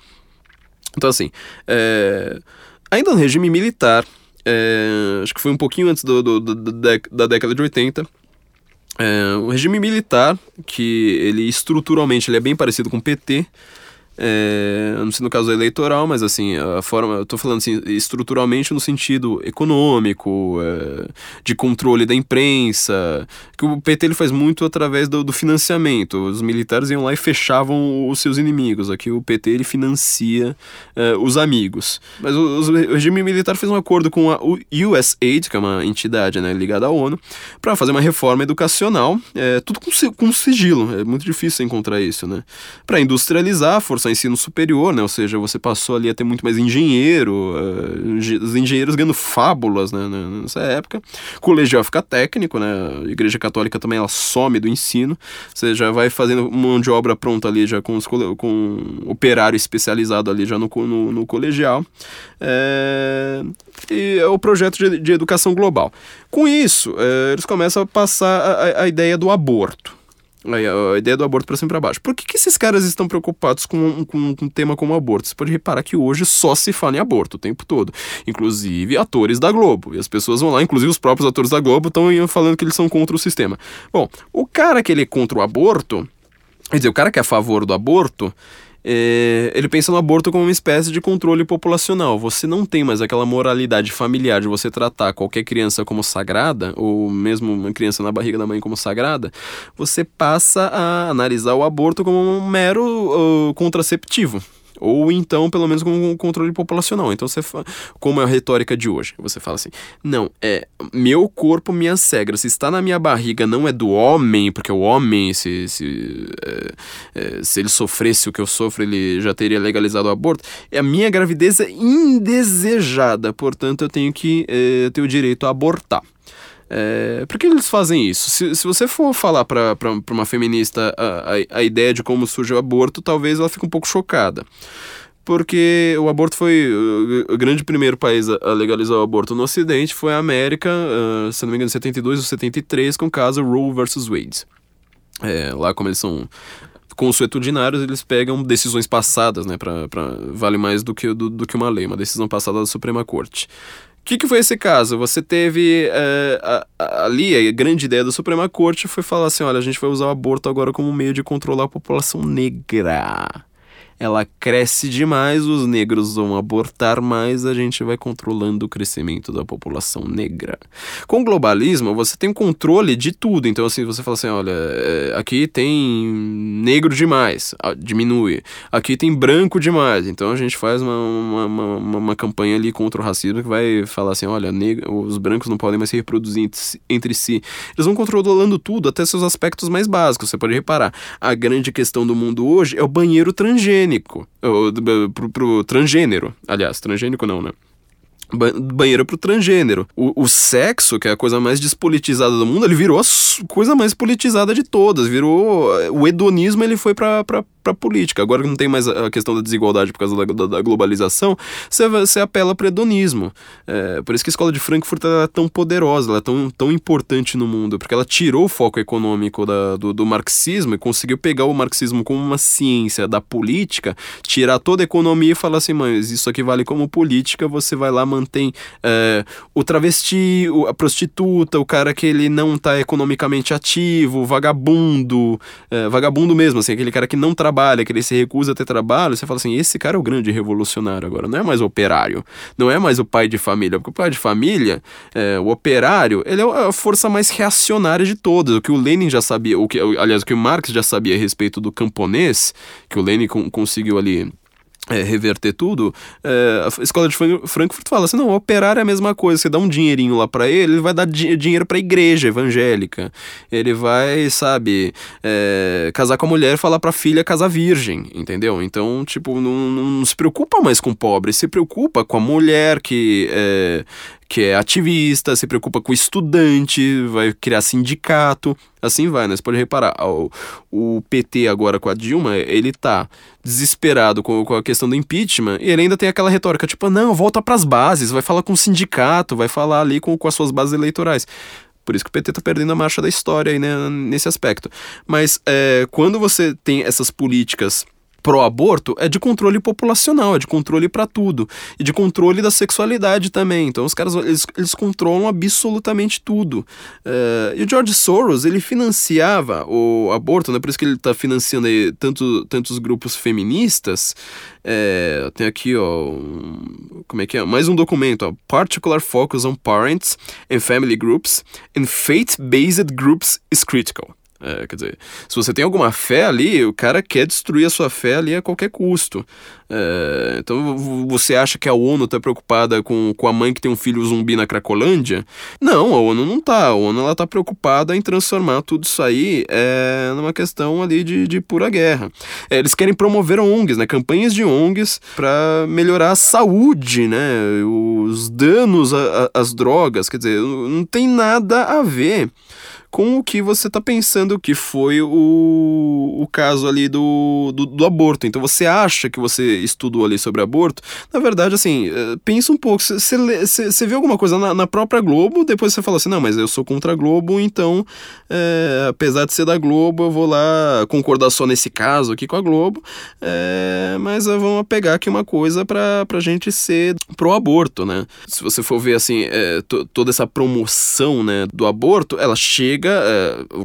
Então, assim, é, ainda no regime militar, é, acho que foi um pouquinho antes do, do, do da década de 80. É, o regime militar, que ele estruturalmente ele é bem parecido com o PT, é, não sei no caso eleitoral, mas assim, a forma, eu tô falando assim, estruturalmente no sentido econômico, é, de controle da imprensa, que o PT ele faz muito através do, do, financiamento. Os militares iam lá e fechavam os seus inimigos. Aqui o PT ele financia é, os amigos. Mas o, o, regime militar fez um acordo com a USAID, que é uma entidade né, ligada à ONU, para fazer uma reforma educacional, é, tudo com, com sigilo. É muito difícil encontrar isso, né? Para industrializar, forçar ao ensino superior, né? Ou seja, você passou ali a ter muito mais engenheiro, uh, os engenheiros ganhando fábulas, né? Nessa época. O colegial fica técnico, né? A igreja católica também, ela some do ensino. Você já vai fazendo mão de obra pronta ali, já com, os, com operário especializado ali já no, no, no colegial. É... E é o projeto de, de educação global. Com isso, é, eles começam a passar a, a ideia do aborto. A ideia do aborto para cima e para baixo. Por que, que esses caras estão preocupados com, com, com um tema como aborto? Você pode reparar que hoje só se fala em aborto o tempo todo. Inclusive atores da Globo. E as pessoas vão lá, inclusive os próprios atores da Globo, estão falando que eles são contra o sistema. Bom, o cara que ele é contra o aborto, quer dizer, o cara que é a favor do aborto, é, ele pensa no aborto como uma espécie de controle populacional. Você não tem mais aquela moralidade familiar de você tratar qualquer criança como sagrada, ou mesmo uma criança na barriga da mãe como sagrada. Você passa a analisar o aborto como um mero uh, contraceptivo. Ou então, pelo menos, com um controle populacional. Então, você como é a retórica de hoje? Você fala assim: não, é meu corpo, minhas regras. Se está na minha barriga, não é do homem, porque o homem, se, se, é, é, se ele sofresse o que eu sofro, ele já teria legalizado o aborto. É a minha gravidez é indesejada, portanto, eu tenho que é, ter o direito a abortar. É, por que eles fazem isso? Se, se você for falar para uma feminista a, a, a, ideia de como surge o aborto, talvez ela fique um pouco chocada. Porque o aborto foi. O, grande primeiro país a, legalizar o aborto no Ocidente foi a América, uh, se não me engano, em 72 ou 73, com o caso Roe versus Wade. É, lá, como eles são consuetudinários, eles pegam decisões passadas, né? Pra, pra, vale mais do que, do, do que uma lei, uma decisão passada da Suprema Corte. O que, que, foi esse caso? Você teve a, a, ali a grande ideia da Suprema Corte foi falar assim: olha, a gente vai usar o aborto agora como meio de controlar a população negra ela cresce demais, os negros vão abortar mais, a gente vai controlando o crescimento da população negra. Com o globalismo, você tem controle de tudo. Então, assim, você fala assim: olha, é, aqui tem negro demais, diminui. Aqui tem branco demais, então a gente faz uma, uma, uma, uma campanha ali contra o racismo que vai falar assim: olha, os brancos não podem mais se reproduzir entre si. Eles vão controlando tudo, até seus aspectos mais básicos. Você pode reparar: a grande questão do mundo hoje é o banheiro transgênico transgênico. Pro, pro transgênero. Aliás, transgênico não, né? banheiro pro transgênero. O, o, sexo, que é a coisa mais despolitizada do mundo, ele virou a coisa mais politizada de todas. Virou. O hedonismo ele foi pra, pra, pra política. Agora que não tem mais a questão da desigualdade por causa da, da, da globalização, você, apela para hedonismo. É, por isso que a escola de Frankfurt é tão poderosa, ela é tão, tão importante no mundo, porque ela tirou o foco econômico da, do, do marxismo e conseguiu pegar o marxismo como uma ciência da política, tirar toda a economia e falar assim, mas isso aqui vale como política, você vai lá, mantém é, o travesti, a prostituta, o cara que ele não tá economicamente ativo, vagabundo, é, vagabundo mesmo, assim, aquele cara que não trabalha, que ele se recusa a ter trabalho, você fala assim, esse cara é o grande revolucionário agora, não é mais o operário, não é mais o pai de família, porque o pai de família, é, o operário, ele é a força mais reacionária de todas, o que o Lenin já sabia, o que, aliás, o que o Marx já sabia a respeito do camponês, que o Lenin conseguiu ali é, reverter tudo, é, a escola de Frankfurt fala assim: não, operar é a mesma coisa. Você dá um dinheirinho lá para ele, ele vai dar di dinheiro para a igreja evangélica. Ele vai, sabe, é, casar com a mulher e falar para a filha casar virgem, entendeu? Então, tipo, não, não, se preocupa mais com o pobre, se preocupa com a mulher que é, que é ativista, se preocupa com estudante, vai criar sindicato, assim vai, né? Você pode reparar, o, o PT agora com a Dilma, ele tá desesperado com, com a questão do impeachment e ele ainda tem aquela retórica, tipo, não, volta para as bases, vai falar com o sindicato, vai falar ali com, com as suas bases eleitorais. Por isso que o PT tá perdendo a marcha da história aí, né, nesse aspecto. Mas é, quando você tem essas políticas pró-aborto é de controle populacional, é de controle para tudo. E de controle da sexualidade também. Então os caras eles, eles controlam absolutamente tudo. Uh, e o George Soros, ele financiava o aborto, né? Por isso que ele está financiando aí tanto, tantos grupos feministas. É, tem aqui, ó, um, como é que é? Mais um documento, ó, Particular Focus on Parents and Family Groups and Faith-Based Groups is Critical. É, quer dizer, se você tem alguma fé ali, o cara quer destruir a sua fé ali a qualquer custo. É, então você acha que a ONU está preocupada com, com a mãe que tem um filho zumbi na Cracolândia? Não, a ONU não tá. A ONU ela tá preocupada em transformar tudo isso aí é, numa questão ali de, de pura guerra. É, eles querem promover ONGs, né? Campanhas de ONGs para melhorar a saúde, né? Os danos às drogas. Quer dizer, não tem nada a ver com o que você está pensando que foi o, o caso ali do, do, do, aborto. Então você acha que você estudou ali sobre aborto, na verdade, assim, eh, pensa um pouco. Você vê alguma coisa na, na, própria Globo, depois você fala assim: não, mas eu sou contra a Globo, então, é, apesar de ser da Globo, eu vou lá concordar só nesse caso aqui com a Globo, é, mas vamos pegar aqui uma coisa para a gente ser pro aborto, né? Se você for ver, assim, é, toda essa promoção né, do aborto, ela chega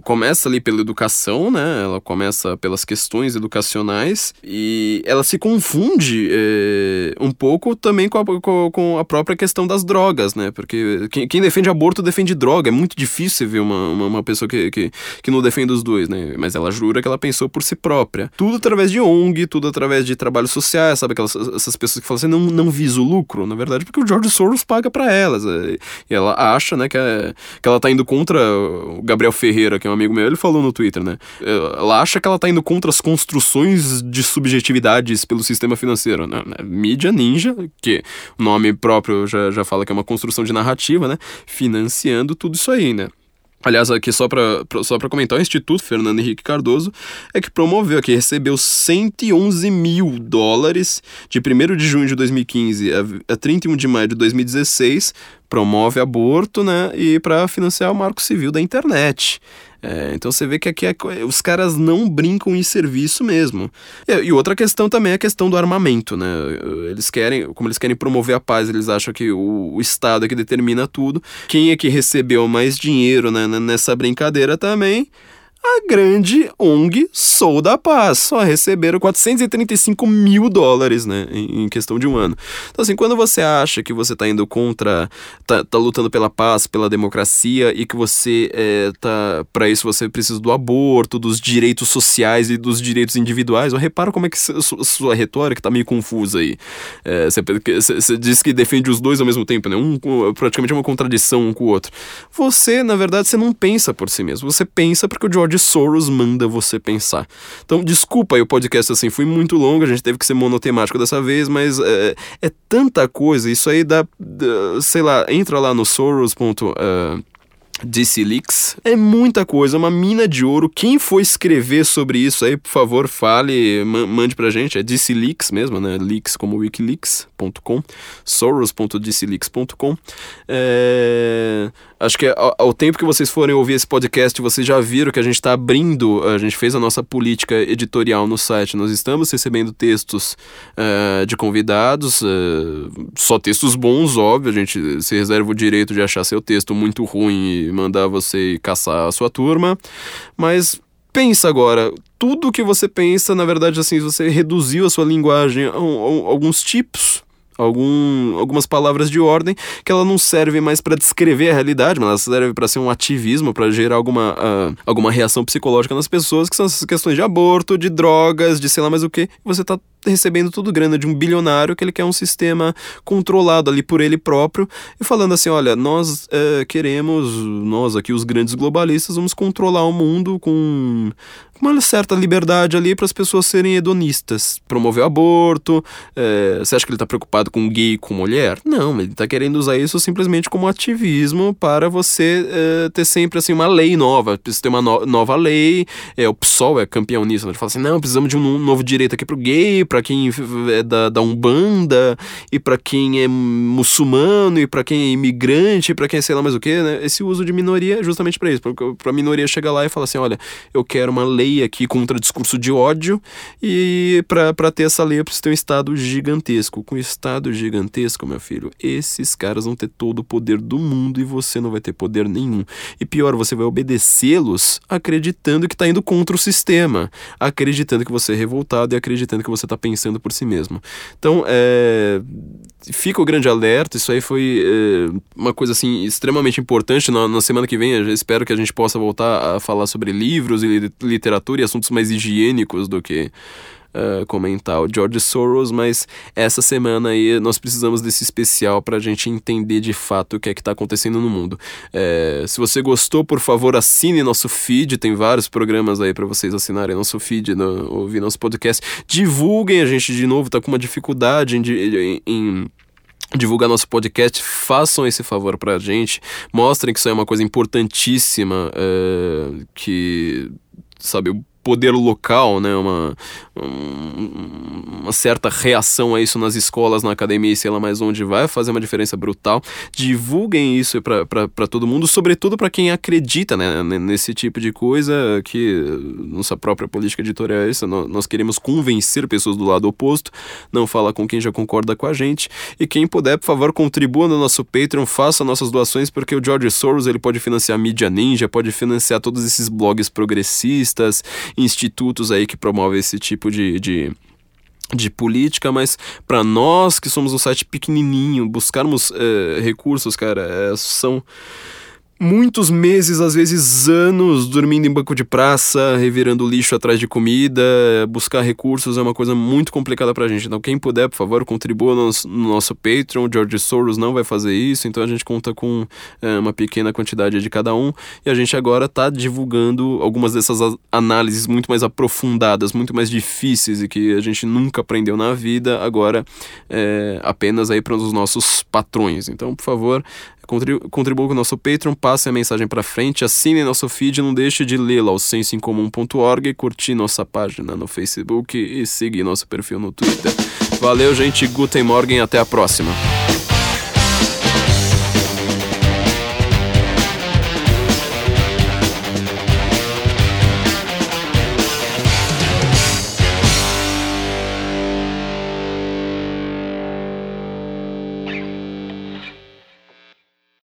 começa ali pela educação, né? Ela começa pelas questões educacionais e ela se confunde é, um pouco também com a, com a, própria questão das drogas, né? Porque quem, quem, defende aborto defende droga. É muito difícil ver uma, uma, uma, pessoa que, que, que não defende os dois, né? Mas ela jura que ela pensou por si própria. Tudo através de ONG, tudo através de trabalho social, sabe? Aquelas essas pessoas que falam assim, não, não visa o lucro, na verdade, porque o George Soros paga para elas. É, e ela acha, né, que, é, que ela tá indo contra o Gabriel Ferreira, que é um amigo meu, ele falou no Twitter, né? Ela acha que ela tá indo contra as construções de subjetividades pelo sistema financeiro, né? Mídia Ninja, que o nome próprio já, já fala que é uma construção de narrativa, né? Financiando tudo isso aí, né? Aliás, aqui só para só comentar, o Instituto Fernando Henrique Cardoso é que promoveu, que recebeu 111 mil dólares de 1 de junho de 2015 a, a 31 de maio de 2016, promove aborto, né, e para financiar o marco civil da internet. É, então você vê que aqui é, os caras não brincam em serviço mesmo. E, e, outra questão também é a questão do armamento, né? Eles querem, como eles querem promover a paz, eles acham que o, o Estado é que determina tudo. Quem é que recebeu mais dinheiro né, nessa brincadeira também? A grande ONG Sou da Paz. Só receberam 435 mil dólares, né, em, questão de um ano. Então, assim, quando você acha que você tá indo contra, tá, tá lutando pela paz, pela democracia e que você é, tá, para isso você precisa do aborto, dos direitos sociais e dos direitos individuais, eu reparo como é que sua retórica tá meio confusa aí. É, você, você diz que defende os dois ao mesmo tempo, né, um praticamente uma contradição um com o outro. Você, na verdade, você não pensa por si mesmo, você pensa porque o George George Soros manda você pensar. Então, desculpa aí o podcast assim, foi muito longo, a gente teve que ser monotemático dessa vez, mas é, é tanta coisa, isso aí dá, sei lá, entra lá no soros.com. Uh, DC Leaks. É muita coisa, uma mina de ouro. Quem for escrever sobre isso aí, por favor, fale, mande pra gente. É DC Leaks mesmo, né? Leaks como wikileaks.com, soros.dcleaks.com. É... Acho que ao, ao, tempo que vocês forem ouvir esse podcast, vocês já viram que a gente está abrindo, a gente fez a nossa política editorial no site. Nós estamos recebendo textos uh, de convidados, uh, só textos bons, óbvio. A gente se reserva o direito de achar seu texto muito ruim e mandar você caçar a sua turma. Mas pensa agora, tudo que você pensa, na verdade, assim, você reduziu a sua linguagem a, a, a alguns tipos algum, algumas palavras de ordem que ela não serve mais para descrever a realidade, mas ela serve para ser um ativismo, para gerar alguma, uh, alguma reação psicológica nas pessoas, que são essas questões de aborto, de drogas, de sei lá mais o que. Você tá recebendo tudo grana de um bilionário que ele quer um sistema controlado ali por ele próprio e falando assim, olha, nós uh, queremos, nós aqui os grandes globalistas, vamos controlar o mundo com uma certa liberdade ali para as pessoas serem hedonistas. Promover aborto. É, você acha que ele está preocupado com gay com mulher? Não, ele está querendo usar isso simplesmente como ativismo para você é, ter sempre assim uma lei nova. Precisa ter uma no nova lei. É, o PSOL é campeão nisso. Né? Ele fala assim: não, precisamos de um novo direito aqui para o gay, para quem é da, da Umbanda, e para quem é muçulmano, e para quem é imigrante, para quem é sei lá mais o que. Né? Esse uso de minoria é justamente para isso. Para a minoria chegar lá e falar assim: olha, eu quero uma lei aqui contra discurso de ódio e para ter essa lei eu preciso ter um Estado gigantesco. Com um Estado gigantesco, meu filho, esses caras vão ter todo o poder do mundo e você não vai ter poder nenhum. E pior, você vai obedecê-los acreditando que está indo contra o sistema, acreditando que você é revoltado e acreditando que você está pensando por si mesmo. Então, é fica o grande alerta. Isso aí foi é, uma coisa assim extremamente importante. Na, na, semana que vem, espero que a gente possa voltar a falar sobre livros e literatura e assuntos mais higiênicos do que uh, comentar o George Soros. Mas essa semana aí nós precisamos desse especial para a gente entender de fato o que é que está acontecendo no mundo. É, se você gostou, por favor, assine nosso feed. Tem vários programas aí para vocês assinarem nosso feed, no, ouvir nosso podcast. Divulguem a gente de novo. Tá com uma dificuldade em, em, em divulgar nosso podcast, façam esse favor pra gente, mostrem que isso é uma coisa importantíssima, é, que, sabe, poder local, né? Uma, uma certa reação a isso nas escolas, na academia e sei lá mais onde vai fazer uma diferença brutal. Divulguem isso para todo mundo, sobretudo para quem acredita né, nesse tipo de coisa, que nossa própria política editorial é essa, nós queremos convencer pessoas do lado oposto, não falar com quem já concorda com a gente. E quem puder, por favor, contribua no nosso Patreon, faça nossas doações, porque o George Soros ele pode financiar a mídia ninja, pode financiar todos esses blogs progressistas institutos aí que promovem esse tipo de, de de política, mas para nós que somos um site pequenininho, buscarmos é, recursos, cara, é, são muitos meses, às vezes anos, dormindo em banco de praça, revirando lixo atrás de comida, buscar recursos é uma coisa muito complicada pra gente. Então, quem puder, por favor, contribua no, no nosso Patreon. O George Soros não vai fazer isso, então a gente conta com é, uma pequena quantidade de cada um. E a gente agora tá divulgando algumas dessas análises muito mais aprofundadas, muito mais difíceis e que a gente nunca aprendeu na vida, agora é, apenas aí para os nossos patrões. Então, por favor, Contribua com o nosso Patreon, passe a mensagem para frente, assine nosso feed, não deixe de lê-la ao sensoincomum.org, curtir nossa página no Facebook e seguir nosso perfil no Twitter. Valeu, gente. Guten Morgen. Até a próxima.